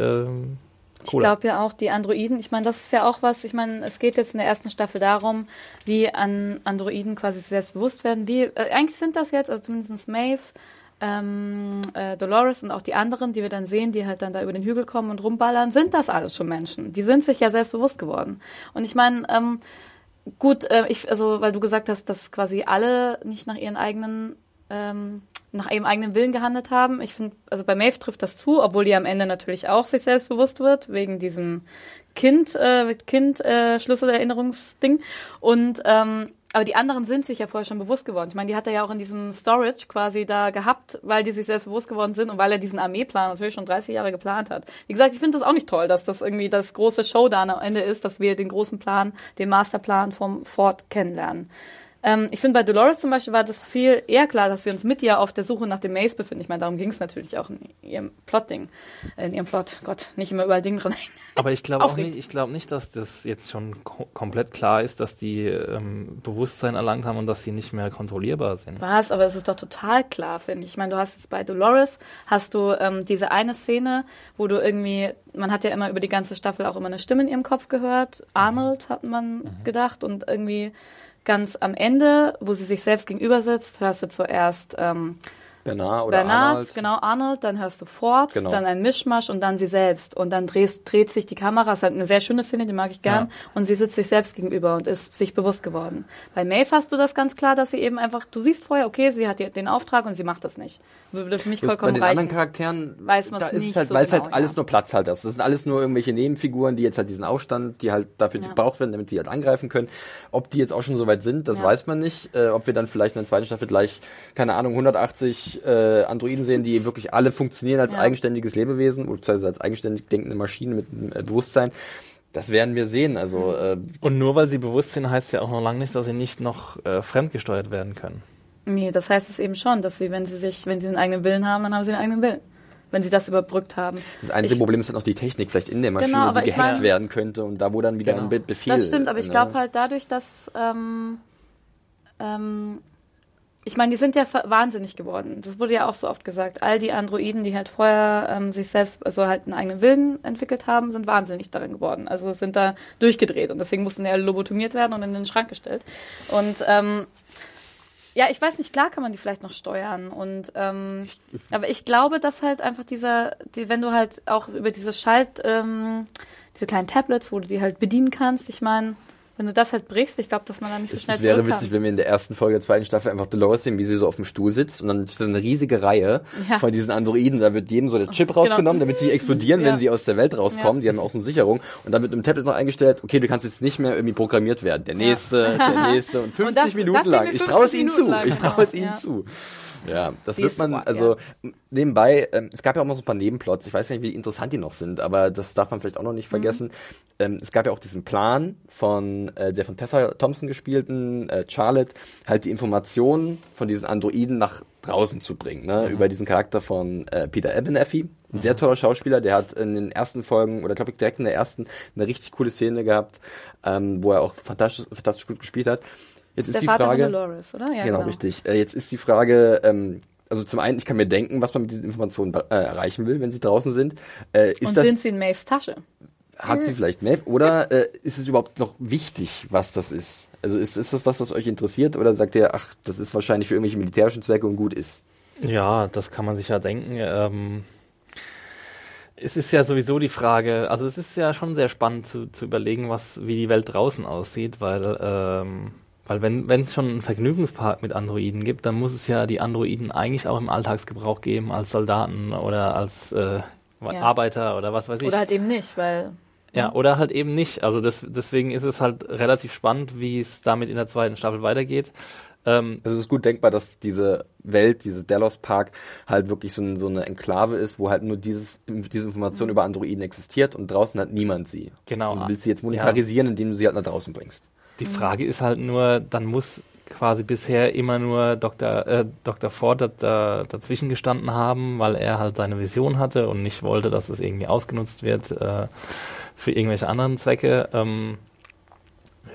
Ich glaube ja auch, die Androiden, ich meine, das ist ja auch was, ich meine, es geht jetzt in der ersten Staffel darum, wie an Androiden quasi selbstbewusst werden. Wie, äh, eigentlich sind das jetzt, also zumindest Maeve, ähm, äh, Dolores und auch die anderen, die wir dann sehen, die halt dann da über den Hügel kommen und rumballern, sind das alles schon Menschen. Die sind sich ja selbstbewusst geworden. Und ich meine, ähm, gut, äh, ich, also weil du gesagt hast, dass quasi alle nicht nach ihren eigenen ähm, nach ihrem eigenen Willen gehandelt haben. Ich finde, also bei Maeve trifft das zu, obwohl die am Ende natürlich auch sich selbst bewusst wird, wegen diesem Kind, äh, Kind äh, Schlüsselerinnerungsding. Und ähm, aber die anderen sind sich ja vorher schon bewusst geworden. Ich meine, die hat er ja auch in diesem Storage quasi da gehabt, weil die sich selbst bewusst geworden sind und weil er diesen Armeeplan natürlich schon 30 Jahre geplant hat. Wie gesagt, ich finde das auch nicht toll, dass das irgendwie das große Showdown am Ende ist, dass wir den großen Plan, den Masterplan vom Ford kennenlernen. Ähm, ich finde, bei Dolores zum Beispiel war das viel eher klar, dass wir uns mit ihr auf der Suche nach dem Maze befinden. Ich meine, darum ging es natürlich auch in ihrem Plot-Ding. Äh, In ihrem Plot, Gott, nicht immer überall Ding dran hängen. Aber ich glaube auch nicht, ich glaube nicht, dass das jetzt schon ko komplett klar ist, dass die ähm, Bewusstsein erlangt haben und dass sie nicht mehr kontrollierbar sind. Was, aber es ist doch total klar, finde ich. Ich meine, du hast jetzt bei Dolores, hast du ähm, diese eine Szene, wo du irgendwie, man hat ja immer über die ganze Staffel auch immer eine Stimme in ihrem Kopf gehört. Arnold hat man gedacht und irgendwie ganz am Ende, wo sie sich selbst gegenüber sitzt, hörst du zuerst ähm, Bernard oder Bernard, Arnold. genau, Arnold, dann hörst du Ford, Genau. dann ein Mischmasch und dann sie selbst. Und dann drehst, dreht sich die Kamera, ist halt eine sehr schöne Szene, die mag ich gern. Ja. Und sie sitzt sich selbst gegenüber und ist sich bewusst geworden. Bei Maeve hast du das ganz klar, dass sie eben einfach, du siehst vorher, okay, sie hat den Auftrag und sie macht das nicht. Würde für mich Bloß bei vollkommen den anderen reichen. Charakteren, Weiß da ist nicht es halt, so weil es genau, halt alles ja. nur Platzhalter ist. Das sind alles nur irgendwelche Nebenfiguren, die jetzt halt diesen Aufstand, die halt dafür Ja. gebraucht werden, damit die halt angreifen können. Ob die jetzt auch schon so weit sind, das weiß man nicht. Äh, ob wir dann vielleicht in der zweiten Staffel gleich, keine Ahnung, 180 äh, Androiden sehen, die wirklich alle funktionieren als Ja. eigenständiges Lebewesen, beziehungsweise als eigenständig denkende Maschine mit einem äh, Bewusstsein. Das werden wir sehen. Also äh, Und nur weil sie bewusst sind, heißt ja auch noch lange nicht, dass sie nicht noch äh, fremdgesteuert werden können. Nee, das heißt es eben schon, dass sie, wenn sie sich, wenn sie einen eigenen Willen haben, dann haben sie einen eigenen Willen. Wenn sie das überbrückt haben. das einzige Ich- Problem ist dann auch die Technik vielleicht in der Maschine, Genau, die gehackt mein- werden könnte und da wo dann wieder Genau. ein Be Befehl. Das stimmt, aber ich ne? glaube halt dadurch, dass ähm, ähm, ich meine, die sind ja wahnsinnig geworden. Das wurde ja auch so oft gesagt. All die Androiden, die halt vorher ähm, sich selbst, also halt einen eigenen Willen entwickelt haben, sind wahnsinnig darin geworden. Also sind da durchgedreht und deswegen mussten ja lobotomiert werden und in den Schrank gestellt. Und ähm, Ja, ich weiß nicht, klar kann man die vielleicht noch steuern. Und ähm, aber ich glaube, dass halt einfach dieser, die, wenn du halt auch über diese Schalt, ähm, diese kleinen Tablets, wo du die halt bedienen kannst, ich meine, wenn du das halt brichst, ich glaube, dass man da nicht so schnell es wäre witzig, wenn wir in der ersten Folge der zweiten Staffel einfach Dolores sehen, wie sie so auf dem Stuhl sitzt und dann steht eine riesige Reihe Ja. von diesen Androiden. Da wird jedem so der Chip [LAUGHS] rausgenommen, damit sie explodieren, Ja. wenn sie aus der Welt rauskommen. Die haben Außensicherung. Und dann wird im Tablet noch eingestellt, okay, du kannst jetzt nicht mehr irgendwie programmiert werden. Der nächste, der [LAUGHS] nächste und 50 das- Minuten das lang. Ich traue es 50 ihnen zu. Lang, Ich traue genau. es ihnen Ja. zu. Ja, das Sie wird man, also ja. nebenbei, ähm, es gab ja auch noch so ein paar Nebenplots, ich weiß nicht, wie interessant die noch sind, aber das darf man vielleicht auch noch nicht vergessen. Ähm, es gab ja auch diesen Plan von der der von Tessa Thompson gespielten äh, Charlotte, halt die Informationen von diesen Androiden nach draußen zu bringen, ne? über diesen Charakter von äh, Peter Abernathy. Ein sehr toller Schauspieler, der hat in den ersten Folgen, oder glaube ich direkt in der ersten, eine richtig coole Szene gehabt, ähm, wo er auch fantastisch, fantastisch gut gespielt hat. Jetzt Der ist die Vater Frage, Dolores, oder? Ja, genau, richtig. Äh, jetzt ist die Frage, ähm, also zum einen, ich kann mir denken, was man mit diesen Informationen äh, erreichen will, wenn sie draußen sind. Äh, ist Und das, sind sie in Maves Tasche? hat sie vielleicht Mav oder äh, ist es überhaupt noch wichtig, was das ist? Also ist, ist das was, was euch interessiert oder sagt ihr, ach, das ist wahrscheinlich für irgendwelche militärischen Zwecke und gut ist? Ja, das kann man sich ja denken. Ähm, es ist ja sowieso die Frage, also es ist ja schon sehr spannend zu, zu überlegen, was, wie die Welt draußen aussieht, weil, ähm, weil wenn wenn es schon einen Vergnügungspark mit Androiden gibt, dann muss es ja die Androiden eigentlich auch im Alltagsgebrauch geben, als Soldaten oder als äh, Ja. Arbeiter oder was weiß ich. Oder halt eben nicht, weil Ja, oder halt eben nicht. Also das, deswegen ist es halt relativ spannend, wie es damit in der zweiten Staffel weitergeht. Ähm, Also es ist gut denkbar, dass diese Welt, dieses Delos Park halt wirklich so, ein, so eine Enklave ist, wo halt nur dieses, diese Information über Androiden existiert und draußen hat niemand sie. Genau. Und du willst sie jetzt monetarisieren, indem du sie halt nach draußen bringst. Die Frage ist halt nur, dann muss quasi bisher immer nur Dr. Äh, Dr. Ford da, da, dazwischen gestanden haben, weil er halt seine Vision hatte und nicht wollte, dass es irgendwie ausgenutzt wird äh, für irgendwelche anderen Zwecke. Ähm,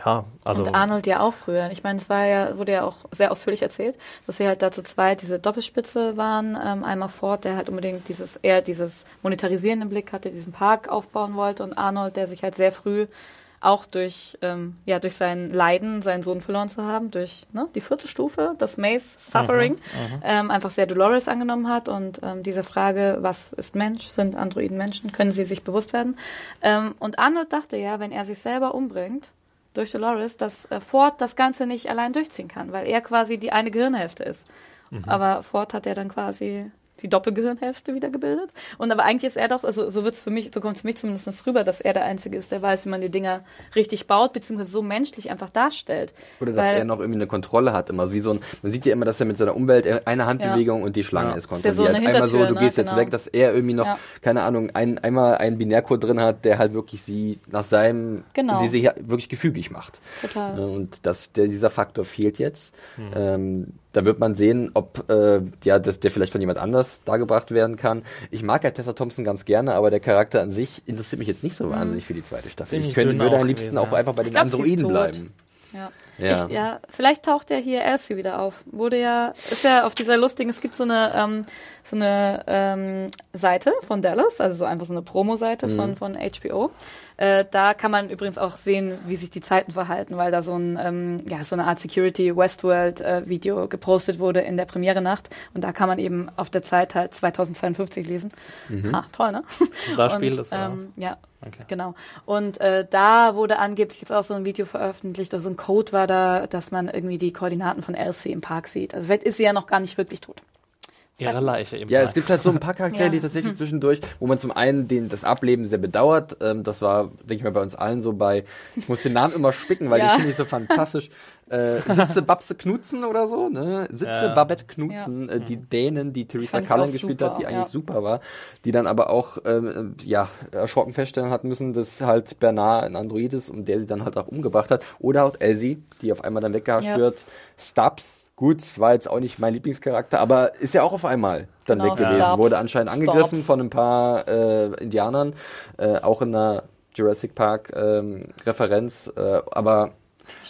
ja, also und Arnold ja auch früher. Ich meine, es war ja, wurde ja auch sehr ausführlich erzählt, dass sie halt da zu zweit diese Doppelspitze waren. Ähm, einmal Ford, der halt unbedingt dieses, eher dieses Monetarisieren im Blick hatte, diesen Park aufbauen wollte und Arnold, der sich halt sehr früh auch durch, ähm, ja, durch sein Leiden, seinen Sohn verloren zu haben, durch ne, die vierte Stufe, das Maze Suffering, ähm, einfach sehr Dolores angenommen hat und ähm, diese Frage, was ist Mensch, sind Androiden Menschen, können sie sich bewusst werden? Ähm, und Arnold dachte ja, wenn er sich selber umbringt, durch Dolores, dass äh, Ford das Ganze nicht allein durchziehen kann, weil er quasi die eine Gehirnhälfte ist. Aber Ford hat ja dann quasi die Doppelgehirnhälfte wieder gebildet. Und aber eigentlich ist er doch, also so wird's für mich, so kommt es für mich zumindest rüber, dass er der Einzige ist, der weiß, wie man die Dinger richtig baut, beziehungsweise so menschlich einfach darstellt. Oder dass Weil- er noch irgendwie eine Kontrolle hat. Immer wie so ein, man sieht ja immer, dass er mit seiner Umwelt eine Handbewegung und die Schlange Ja. ist Ist ja so kontrolliert. eine Einmal so, du ne? gehst jetzt Genau. weg, dass er irgendwie noch, Ja. keine Ahnung, ein, einmal einen Binärcode drin hat, der halt wirklich sie nach seinem, Genau. sie wirklich gefügig macht. Total. Und das, der, dieser Faktor fehlt jetzt. Ähm, da wird man sehen, ob äh, ja, das, der vielleicht von jemand anders dargebracht werden kann. Ich mag ja Tessa Thompson ganz gerne, aber der Charakter an sich interessiert mich jetzt nicht so wahnsinnig für die zweite Staffel. Ziemlich ich könnte, würde am liebsten gewesen, auch ja. einfach bei den glaub, Androiden bleiben. Ja. Ja. Ich, ja, vielleicht taucht ja hier Elsie wieder auf. Wurde ja, ist ja auf dieser lustigen, es gibt so eine, ähm, so eine ähm, Seite von Dallas, also so einfach so eine Promo-Seite Mhm. von, von HBO. Äh, da kann man übrigens auch sehen, wie sich die Zeiten verhalten, weil da so ein, ähm, ja, so eine Art Security Westworld äh, Video gepostet wurde in der Premiere-Nacht. Und da kann man eben auf der Zeit halt 2052 lesen. Ha, toll, ne? da spielt es ja. ähm, ja. Okay. Genau. Und äh, da wurde angeblich jetzt auch so ein Video veröffentlicht, also ein Code war da, dass man irgendwie die Koordinaten von Elsie im Park sieht. Also vielleicht ist sie ja noch gar nicht wirklich tot. ihre Leiche eben. Ja, es gibt halt so ein paar [LAUGHS] Charaktere, Ja. die tatsächlich zwischendurch, wo man zum einen den, das Ableben sehr bedauert. Ähm, das war, denke ich mal, bei uns allen so bei, ich muss den Namen immer spicken, weil Ja. den finde ich so fantastisch. [LAUGHS] Äh, Sitze [LAUGHS] Babse Knutzen oder so, ne? Sitze Ja. Babette Knutzen, äh, die Dänen, die Theresa Cullen gespielt super, hat, die eigentlich ja. super war, die dann aber auch, ähm, ja, erschrocken feststellen hat müssen, dass halt Bernard ein Android ist und der sie dann halt auch umgebracht hat. Oder auch Elsie, die auf einmal dann weggehascht Ja. wird. Stubbs, gut, war jetzt auch nicht mein Lieblingscharakter, aber ist ja auch auf einmal dann Genau, weg gewesen. Stubbs. Wurde anscheinend angegriffen Stubbs. von ein paar äh, Indianern, äh, auch in einer Jurassic Park ähm, Referenz, äh,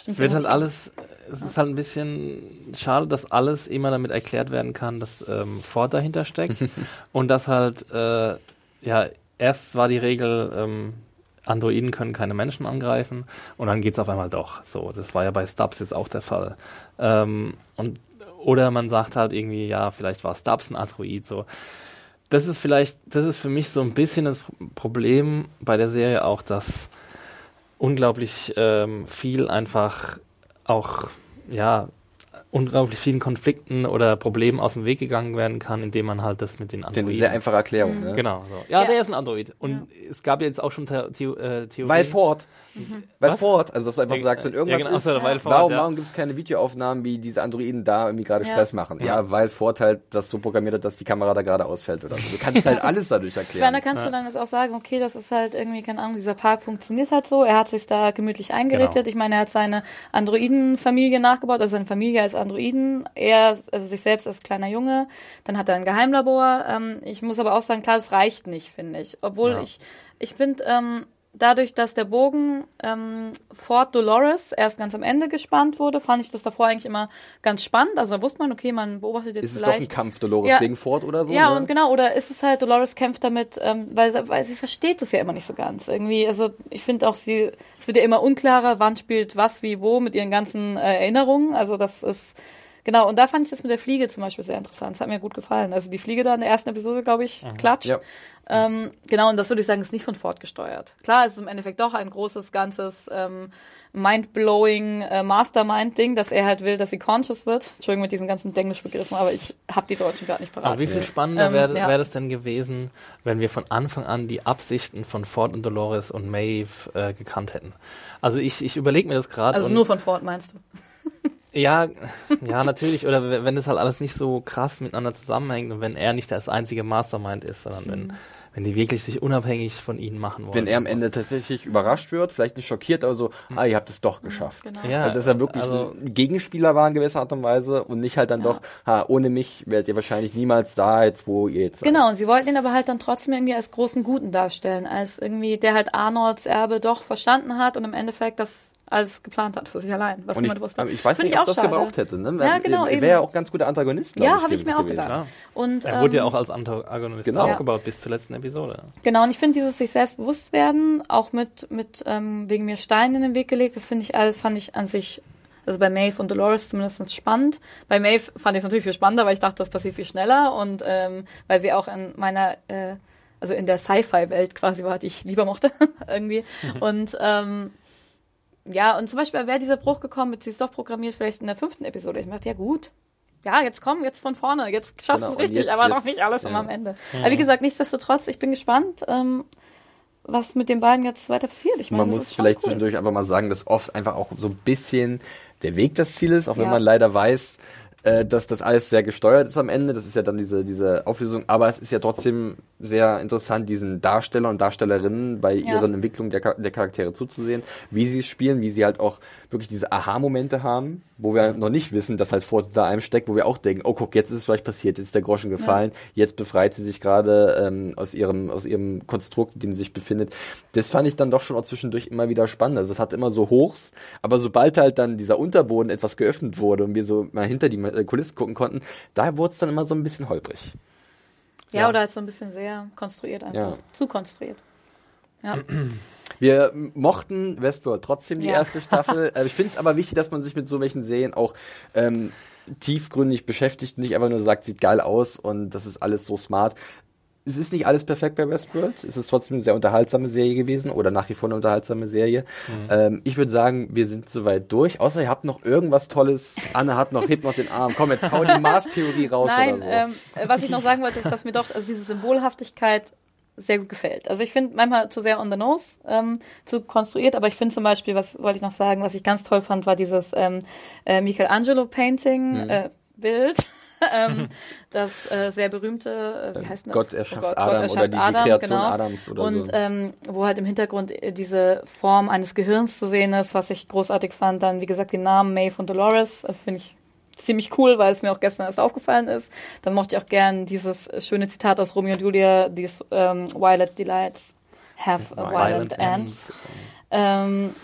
aber Es wird halt alles, es ist halt ein bisschen schade, dass alles immer damit erklärt werden kann, dass ähm, Ford dahinter steckt [LAUGHS] und dass halt, äh, ja, erst war die Regel, ähm, Androiden können keine Menschen angreifen und dann geht's auf einmal doch. So, das war ja bei Stubbs jetzt auch der Fall. Ähm, und oder man sagt halt irgendwie, ja, vielleicht war Stubbs ein Android, so. Das ist vielleicht, das ist für mich so ein bisschen das Problem bei der Serie auch, dass unglaublich ähm, viel einfach auch, ja, unglaublich vielen Konflikten oder Problemen aus dem Weg gegangen werden kann, indem man halt das mit den Androiden. Eine sehr einfache Erklärung. Ne? Genau. So. Ja, Ja. der ist ein Android. Und es gab jetzt auch schon The The äh, Theorien. Weil Ford. Weil Was? Ford, also dass du einfach Ja, sagst, wenn ja, irgendwas genau, ist, weil Ford, warum, ja. warum gibt es keine Videoaufnahmen, wie diese Androiden da irgendwie gerade Ja. Stress machen? Ja. Ja. weil Ford halt das so programmiert hat, dass die Kamera da gerade ausfällt oder so. Du kannst halt [LAUGHS] alles dadurch Ich meine, erklären. da kannst du dann jetzt auch sagen, okay, das ist halt irgendwie, keine Ahnung, dieser Park funktioniert halt so. Er hat sich da gemütlich eingerichtet. Genau. Ich meine, er hat seine Androidenfamilie nachgebaut, also seine Familie als Androiden. Er, also sich selbst als kleiner Junge. Dann hat er ein Geheimlabor. Ähm, ich muss aber auch sagen, klar, das reicht nicht, finde ich. Obwohl Ja. ich, ich finde, ähm, dadurch, dass der Bogen ähm, Fort Dolores erst ganz am Ende gespannt wurde, fand ich das davor eigentlich immer ganz spannend. Also da wusste man, okay, man beobachtet jetzt ist es doch vielleicht. ein Kampf Dolores Ja. gegen Ford oder so? Ja, ne? und genau, oder ist es halt, Dolores kämpft damit, ähm, weil, sie- weil sie versteht es ja immer nicht so ganz. Irgendwie, also ich finde auch, sie, es wird ja immer unklarer, wann spielt was, wie, wo mit ihren ganzen äh, Erinnerungen. Also das ist, genau, und da fand ich das mit der Fliege zum Beispiel sehr interessant. Das hat mir gut gefallen. Also die Fliege da in der ersten Episode, glaube ich, klatscht. Ja. Ähm, genau, und das würde ich sagen, ist nicht von Ford gesteuert. Klar, es ist im Endeffekt doch ein großes, ganzes, ähm, mind-blowing äh, Mastermind-Ding, dass er halt will, dass sie conscious wird. Entschuldigung mit diesen ganzen Englisch-Begriffen, aber ich habe die Deutschen gerade nicht parat. Aber wie viel spannender Ähm, wäre ja. wär das denn gewesen, wenn wir von Anfang an die Absichten von Ford und Dolores und Maeve äh, gekannt hätten? Also ich, ich überlege mir das gerade. Also und- nur von Ford meinst du? Ja, ja, natürlich. Oder w- wenn das halt alles nicht so krass miteinander zusammenhängt und wenn er nicht das einzige Mastermind ist, sondern wenn, wenn die wirklich sich unabhängig von ihnen machen wollen. Wenn er am Ende tatsächlich überrascht wird, vielleicht nicht schockiert, aber so, ah, ihr habt es doch geschafft. Genau. Ja, also dass er wirklich also- ein Gegenspieler war in gewisser Art und Weise und nicht halt dann doch, ha, ohne mich werdet ihr wahrscheinlich niemals da, jetzt wo ihr jetzt seid. Genau, und sie wollten ihn aber halt dann trotzdem irgendwie als großen Guten darstellen, als irgendwie, der halt Arnolds Erbe doch verstanden hat und im Endeffekt das alles geplant hat für sich allein, was Und ich, niemand wusste. aber ich weiß Find nicht, ob das schade. gebraucht hätte. Ne? Ja, genau, Er eben. wäre ja auch ganz guter Antagonist. Ja, habe ich gewesen- mir auch gedacht. Und, er wurde ja ähm, auch als Antagonist Genau. aufgebaut bis zur letzten Episode. Genau, und ich finde dieses sich selbst bewusst werden, auch mit, mit ähm, wegen mir Steinen in den Weg gelegt, das finde ich alles, fand ich an sich, also bei Maeve und Dolores zumindest spannend. Bei Maeve fand ich es natürlich viel spannender, weil ich dachte, das passiert viel schneller und ähm, weil sie auch in meiner, äh, also in der Sci-Fi-Welt quasi war, die ich lieber mochte, [LAUGHS] irgendwie. Und ähm, ja, und zum Beispiel wäre dieser Bruch gekommen, mit sie ist doch programmiert, vielleicht in der fünften Episode. Ich dachte, ja gut, ja, jetzt komm, jetzt von vorne, jetzt schaffst Genau, du es und richtig, jetzt- aber noch jetzt- nicht alles ja. immer am Ende. Aber wie gesagt, nichtsdestotrotz, ich bin gespannt, ähm, was mit den beiden jetzt weiter passiert. Ich meine, Man das muss vielleicht cool. zwischendurch einfach mal sagen, dass oft einfach auch so ein bisschen der Weg das Ziel ist, auch wenn Ja. man leider weiß, äh, dass das alles sehr gesteuert ist am Ende. Das ist ja dann diese, diese Auflösung. Aber es ist ja trotzdem sehr interessant, diesen Darsteller und Darstellerinnen bei Ja. ihren Entwicklungen der, der Charaktere zuzusehen, wie sie es spielen, wie sie halt auch wirklich diese Aha-Momente haben, wo wir noch nicht wissen, dass halt Ford da einem steckt, wo wir auch denken, oh guck, jetzt ist es vielleicht passiert, jetzt ist der Groschen gefallen, jetzt befreit sie sich gerade ähm, aus ihrem aus ihrem Konstrukt, in dem sie sich befindet. Das fand ich dann doch schon auch zwischendurch immer wieder spannend. Also es hat immer so Hochs, aber sobald halt dann dieser Unterboden etwas geöffnet wurde und wir so mal hinter die äh, Kulissen gucken konnten, da wurde es dann immer so ein bisschen holprig. Ja, Ja. oder halt so ein bisschen sehr konstruiert einfach. Ja. Zu konstruiert. Ja. [CLEARS THROAT] Wir mochten Westworld trotzdem die Ja. erste Staffel. Äh, [LAUGHS] ich finde es aber wichtig, dass man sich mit so welchen Serien auch ähm, tiefgründig beschäftigt, nicht einfach nur sagt, sieht geil aus und das ist alles so smart. Es ist nicht alles perfekt bei Westworld. Es ist trotzdem eine sehr unterhaltsame Serie gewesen oder nach wie vor eine unterhaltsame Serie. Ähm, ich würde sagen, wir sind soweit durch. Außer ihr habt noch irgendwas Tolles. Anne hat noch, hebt noch den Arm. Komm, jetzt hau die Mars-Theorie raus Nein, oder so. ähm, äh, was ich noch sagen wollte, ist, dass mir doch also diese Symbolhaftigkeit sehr gut gefällt. Also ich finde manchmal zu sehr on the nose, ähm, zu konstruiert, aber ich finde zum Beispiel, was wollte ich noch sagen, was ich ganz toll fand, war dieses ähm, äh, Michelangelo-Painting, Mhm. äh, Bild. [LAUGHS] ähm, das äh, sehr berühmte, äh, wie heißt denn das? Gott erschafft Gott, Adam erschafft oder die, die Adam, Kreation genau. Adams oder Und so. ähm, wo halt im Hintergrund äh, diese Form eines Gehirns zu sehen ist, was ich großartig fand. Dann, wie gesagt, den Namen Maeve und Dolores äh, finde ich ziemlich cool, weil es mir auch gestern erst aufgefallen ist. Dann mochte ich auch gern dieses schöne Zitat aus Romeo und Julia, dieses ähm, Violet Delights have a violent ends. Ähm,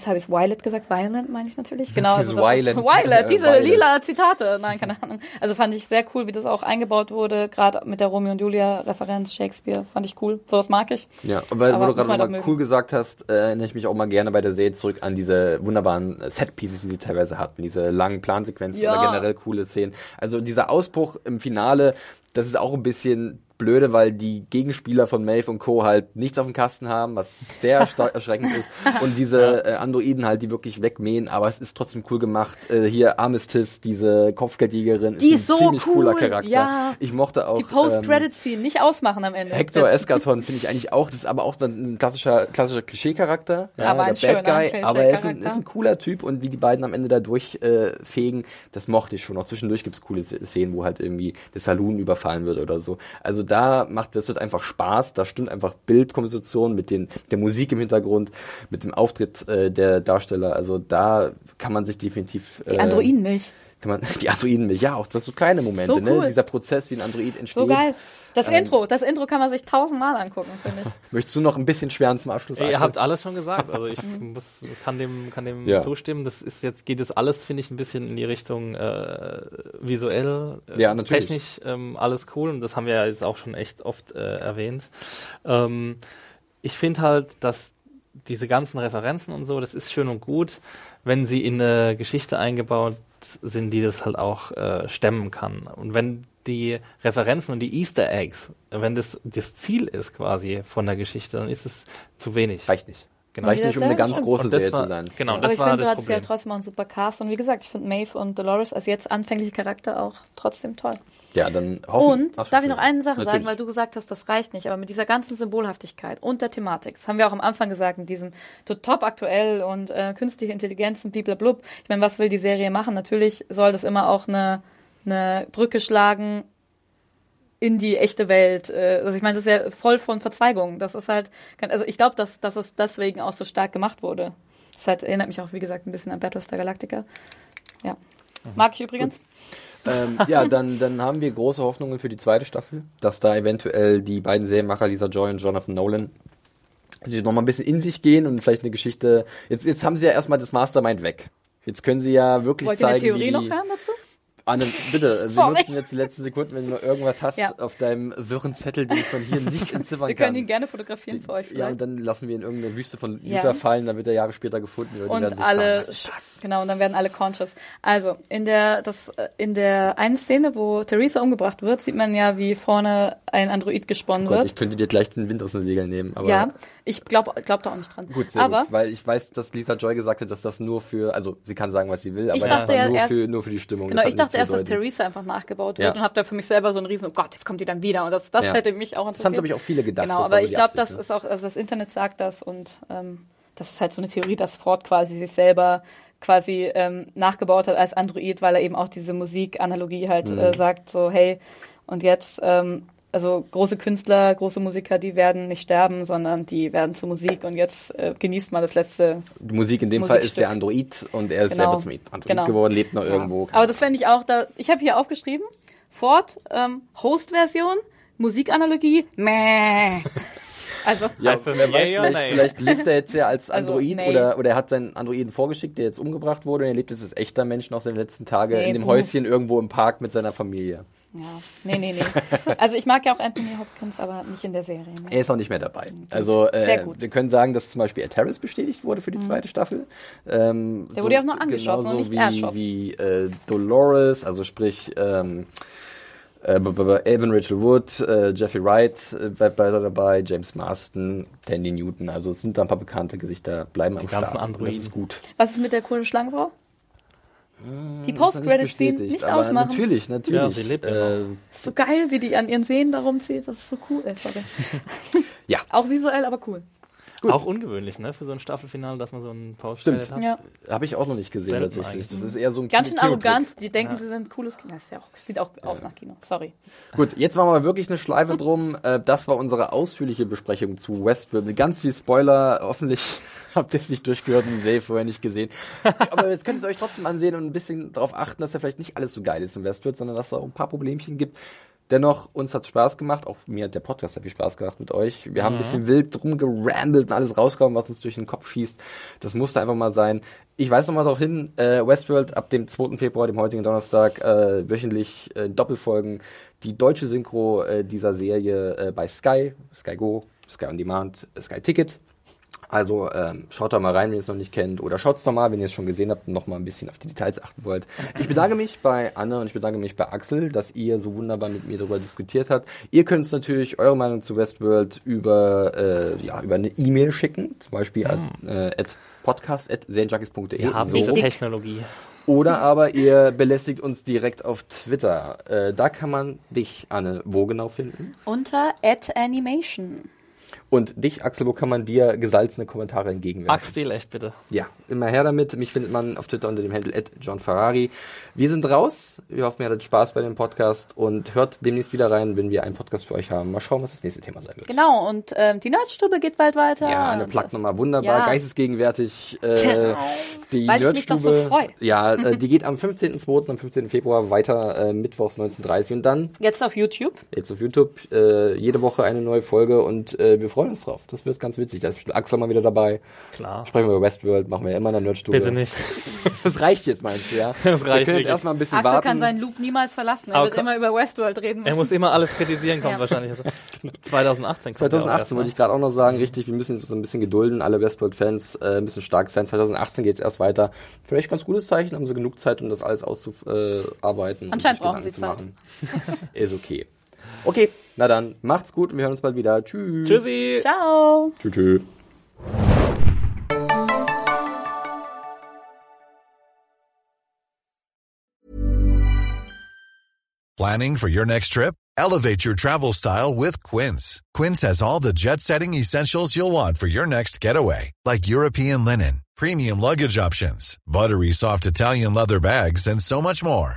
Das habe ich Violet gesagt. Violent meine ich natürlich. Genau. Also Violent. Violet, diese Violet. lila Zitate. Nein, keine Ahnung. Also fand ich sehr cool, wie das auch eingebaut wurde. Gerade mit der Romeo und Julia Referenz Shakespeare. Fand ich cool. Sowas mag ich. Ja, weil Aber wo du gerade nochmal doch cool mögen. gesagt hast, äh, erinnere ich mich auch mal gerne bei der Serie zurück an diese wunderbaren äh, Set-Pieces, die sie teilweise hatten. Diese langen Plansequenzen Ja. oder generell coole Szenen. Also dieser Ausbruch im Finale, das ist auch ein bisschen blöde, weil die Gegenspieler von Maeve und Co. halt nichts auf dem Kasten haben, was sehr [LAUGHS] erschreckend ist. Und diese äh, Androiden halt, die wirklich wegmähen, aber es ist trotzdem cool gemacht. Äh, hier Armistice, diese Kopfgeldjägerin, Die ein ist so ziemlich cooler cool, Charakter. ja. Ich mochte auch Die ähm, Post-Credit-Scene nicht ausmachen am Ende. Hector Escarton finde ich eigentlich auch, das ist aber auch ein klassischer, klassischer Klischee-Charakter, Aber ein der Bad schöner Guy, aber er ist ein, ist ein cooler Typ und wie die beiden am Ende da durchfegen, äh, fegen, das mochte ich schon. Auch zwischendurch gibt's coole Szenen, wo halt irgendwie der Saloon überfallen wird oder so. Also da macht, das wird einfach Spaß, da stimmt einfach Bildkomposition mit den, der Musik im Hintergrund, mit dem Auftritt äh, der Darsteller, also da kann man sich definitiv... Die äh, Androidenmilch. Kann man, [LAUGHS] die Androidenmilch, ja, auch das so kleine Momente, So ne? cool. Dieser Prozess, wie ein Android entsteht. So geil. Das Ähm, Intro, das Intro kann man sich tausendmal angucken, finde ich. [LAUGHS] Möchtest du noch ein bisschen schweren zum Abschluss? Ihr Axel? habt alles schon gesagt. Also ich Mhm. muss, kann dem, kann dem Ja. zustimmen. Das ist jetzt geht es alles, finde ich, ein bisschen in die Richtung äh, visuell, äh, Ja, natürlich. technisch ähm, alles cool und das haben wir ja jetzt auch schon echt oft äh, erwähnt. Ähm, ich finde halt, dass diese ganzen Referenzen und so, das ist schön und gut, wenn sie in eine Geschichte eingebaut sind, die das halt auch äh, stemmen kann. Und wenn die Referenzen und die Easter Eggs, wenn das das Ziel ist quasi von der Geschichte, dann ist es zu wenig. Reicht nicht. Genau. Reicht nicht, um eine ganz große Serie war- zu sein. Genau, Aber das ich war finde, du das hattest ja trotzdem auch einen super Cast. Und wie gesagt, ich finde Maeve und Dolores als jetzt anfängliche Charakter auch trotzdem toll. Ja, dann hoffen Und darf ich noch eine Sache sagen, Natürlich. weil du gesagt hast, das reicht nicht, aber mit dieser ganzen Symbolhaftigkeit und der Thematik, das haben wir auch am Anfang gesagt, mit diesem top aktuell und äh, künstliche Intelligenz und blub. Ich meine, was will die Serie machen? Natürlich soll das immer auch eine, eine Brücke schlagen in die echte Welt. Äh, Also ich meine, das ist ja voll von Verzweigungen. Das ist halt, also ich glaube, dass, dass es deswegen auch so stark gemacht wurde. Das halt, erinnert mich auch, wie gesagt, ein bisschen an Battlestar Galactica. Ja. Mag ich übrigens. Ähm, ja, dann, dann haben wir große Hoffnungen für die zweite Staffel, dass da eventuell die beiden Serienmacher, Lisa Joy und Jonathan Nolan, sich noch mal ein bisschen in sich gehen und vielleicht eine Geschichte. Jetzt, jetzt haben sie ja erstmal das Mastermind weg. Jetzt können sie ja wirklich Wollt ihr eine zeigen, Theorie noch hören dazu? Anne, bitte, wir Sorry. nutzen jetzt die letzten Sekunden, wenn du noch irgendwas hast Ja. auf deinem wirren Zettel, den ich von hier nicht [LAUGHS] entziffern Wir kann. können ihn gerne fotografieren für euch. ja, vielleicht. und dann lassen wir in irgendeine Wüste von Ja. Utah fallen, dann wird er Jahre später gefunden. werden und alle fragen, genau und dann werden alle conscious. Also in der das äh, in der einen Szene, wo Theresa umgebracht wird, sieht man ja, wie vorne ein Android gesponnen Gott, wird. ich könnte dir gleich den Wind aus den Segeln nehmen, aber ja, ich glaube glaub da auch nicht dran. gut, sehr aber gut, weil ich weiß, dass Lisa Joy gesagt hat, dass das nur für, also sie kann sagen, was sie will, aber Ich das dachte ja nur, erst- für, nur für die Stimmung. Genau, Das ich dachte erst, dass. Theresa einfach nachgebaut Ja. wird und habe da für mich selber so einen riesen, oh Gott, jetzt kommt die dann wieder. Und das, das Ja. hätte mich auch Das interessiert. haben, glaube ich, auch viele gedacht. Genau, das aber ich glaube, das ne? ist auch, also das Internet sagt das und ähm, das ist halt so eine Theorie, dass Ford quasi sich selber quasi ähm, nachgebaut hat als Android, weil er eben auch diese Musikanalogie halt Mhm. äh, sagt, so hey, und jetzt, ähm, also große Künstler, große Musiker, die werden nicht sterben, sondern die werden zur Musik und jetzt äh, genießt mal das letzte. Die Musik in dem Fall ist der Android und er ist Genau. selber zum Android Genau. geworden, lebt noch Ja. irgendwo. Aber das fände ich auch da. Ich habe hier aufgeschrieben: Ford, ähm, Host-Version, Musikanalogie, meh. [LAUGHS] Also, Ja, das wer weiß, vielleicht, vielleicht lebt er jetzt ja als Also, Android nay. oder, oder er hat seinen Androiden vorgeschickt, der jetzt umgebracht wurde und er lebt jetzt als echter Mensch noch seine letzten Tage Nee, in dem buh. Häuschen irgendwo im Park mit seiner Familie. Ja, nee, nee, nee. Also ich mag ja auch Anthony Hopkins, aber nicht in der Serie. Ne? Er ist auch nicht mehr dabei. Also Sehr äh, gut. Mhm. wir können sagen, dass zum Beispiel Ed Harris bestätigt wurde für die zweite Staffel. Ähm, Der wurde ja auch nur angeschossen und genauso nicht wie, erschossen. wie äh, Dolores, also sprich ähm, äh, Evan Rachel Wood, äh, Jeffrey Wright äh, bleibt weiter dabei, James Marston, Tandy Newton. Also es sind da ein paar bekannte Gesichter, bleiben am ganzen Start. Und Das Androiden. ist gut. Was ist mit der coolen Schlangenfrau? Die Das ist nicht nicht aber ausmachen. Natürlich, natürlich. Ja, sie lebt äh, so geil, wie die an ihren Sehnen da rumzieht. Das ist so cool. Ey, sorry. [LAUGHS] Ja. Auch visuell, aber cool. Gut. Auch ungewöhnlich, ne, für so ein Staffelfinale, dass man so einen post Stimmt. hat. Ja. Habe ich auch noch nicht gesehen Selten tatsächlich. eigentlich. Das ist eher so ein Ganz schön Kino- arrogant. Die denken, sie sind cooles Kino. Das ist ja auch, sieht auch aus nach Kino. Sorry. Gut, jetzt machen wir wirklich eine Schleife drum. [LAUGHS] Äh, das war unsere ausführliche Besprechung zu Westworld mit ganz viel Spoiler. Hoffentlich [LAUGHS] habt ihr es nicht durchgehört und die Serie vorher nicht gesehen. Aber jetzt könnt ihr es euch trotzdem ansehen und ein bisschen darauf achten, dass ja vielleicht nicht alles so geil ist in Westworld, sondern dass es auch ein paar Problemchen gibt. Dennoch, uns hat Spaß gemacht. Auch mir hat der Podcast hat viel Spaß gemacht mit euch. Wir haben ein bisschen wild drum gerambelt und alles rausgekommen, was uns durch den Kopf schießt. Das musste einfach mal sein. Ich weise nochmal darauf hin, äh, Westworld ab dem 2. Februar, dem heutigen Donnerstag, äh, wöchentlich äh, Doppelfolgen. Die deutsche Synchro äh, dieser Serie äh, bei Sky, Sky Go, Sky On Demand, äh, Sky Ticket. Also ähm, schaut da mal rein, wenn ihr es noch nicht kennt. Oder schaut es noch mal, wenn ihr es schon gesehen habt und noch mal ein bisschen auf die Details achten wollt. Ich bedanke mich bei Anne und ich bedanke mich bei Axel, dass ihr so wunderbar mit mir darüber diskutiert habt. Ihr könnt uns natürlich eure Meinung zu Westworld über, äh, ja, über eine E-Mail schicken. Zum Beispiel an äh, at podcast.serienjunkies.de. Wir haben So. diese Technologie. Oder aber ihr belästigt uns direkt auf Twitter. Äh, da kann man dich, Anne, wo genau finden? Unter Animation. Und dich, Axel, wo kann man dir gesalzene Kommentare entgegenwerfen? Axel, echt bitte. Ja, immer her damit. Mich findet man auf Twitter unter dem Handle @johnferrari. Wir sind raus. Wir hoffen, ihr hattet Spaß bei dem Podcast und hört demnächst wieder rein, wenn wir einen Podcast für euch haben. Mal schauen, was das nächste Thema sein wird. Genau, und ähm, die Nerdstube geht bald weiter. Ja, eine nochmal wunderbar, Ja. geistesgegenwärtig. Äh, Genau. Die Weil ich mich doch so Nerdstube- freu. Ja, äh, [LAUGHS] die geht am 15.02., am 15. Februar weiter, äh, mittwochs 19.30 und dann Jetzt auf YouTube. jetzt auf YouTube äh, jede Woche eine neue Folge und äh, wir freuen uns drauf. Das wird ganz witzig. Da ist bestimmt Axel mal wieder dabei. Klar. Sprechen wir über Westworld, machen wir ja immer in der Nerdstube. Bitte nicht. [LAUGHS] Das reicht jetzt, meinst du, ja? [LAUGHS] Das wir reicht können jetzt erstmal ein bisschen Axel warten. kann seinen Loop niemals verlassen. Er Aber wird immer über Westworld reden Er müssen. muss immer alles kritisieren, kommt Ja. wahrscheinlich. [LAUGHS] Also, 2018 kommt er auch 2018 erst, wollte ne? ich gerade auch noch sagen, richtig, wir müssen uns so ein bisschen gedulden, alle Westworld-Fans äh, müssen stark sein. 2018 geht es erst weiter. Vielleicht ganz gutes Zeichen, haben sie genug Zeit, um das alles auszuarbeiten. und Anscheinend brauchen sie zu machen. Ist okay. Okay, na dann, macht's gut und wir hören uns bald wieder. Tschüss. Tschüssi. Ciao. Tschüss. tschüss. Planning for your next trip? Elevate your travel style with Quince. Quince has all the jet setting essentials you'll want for your next getaway, like European linen, premium luggage options, buttery soft Italian leather bags, and so much more.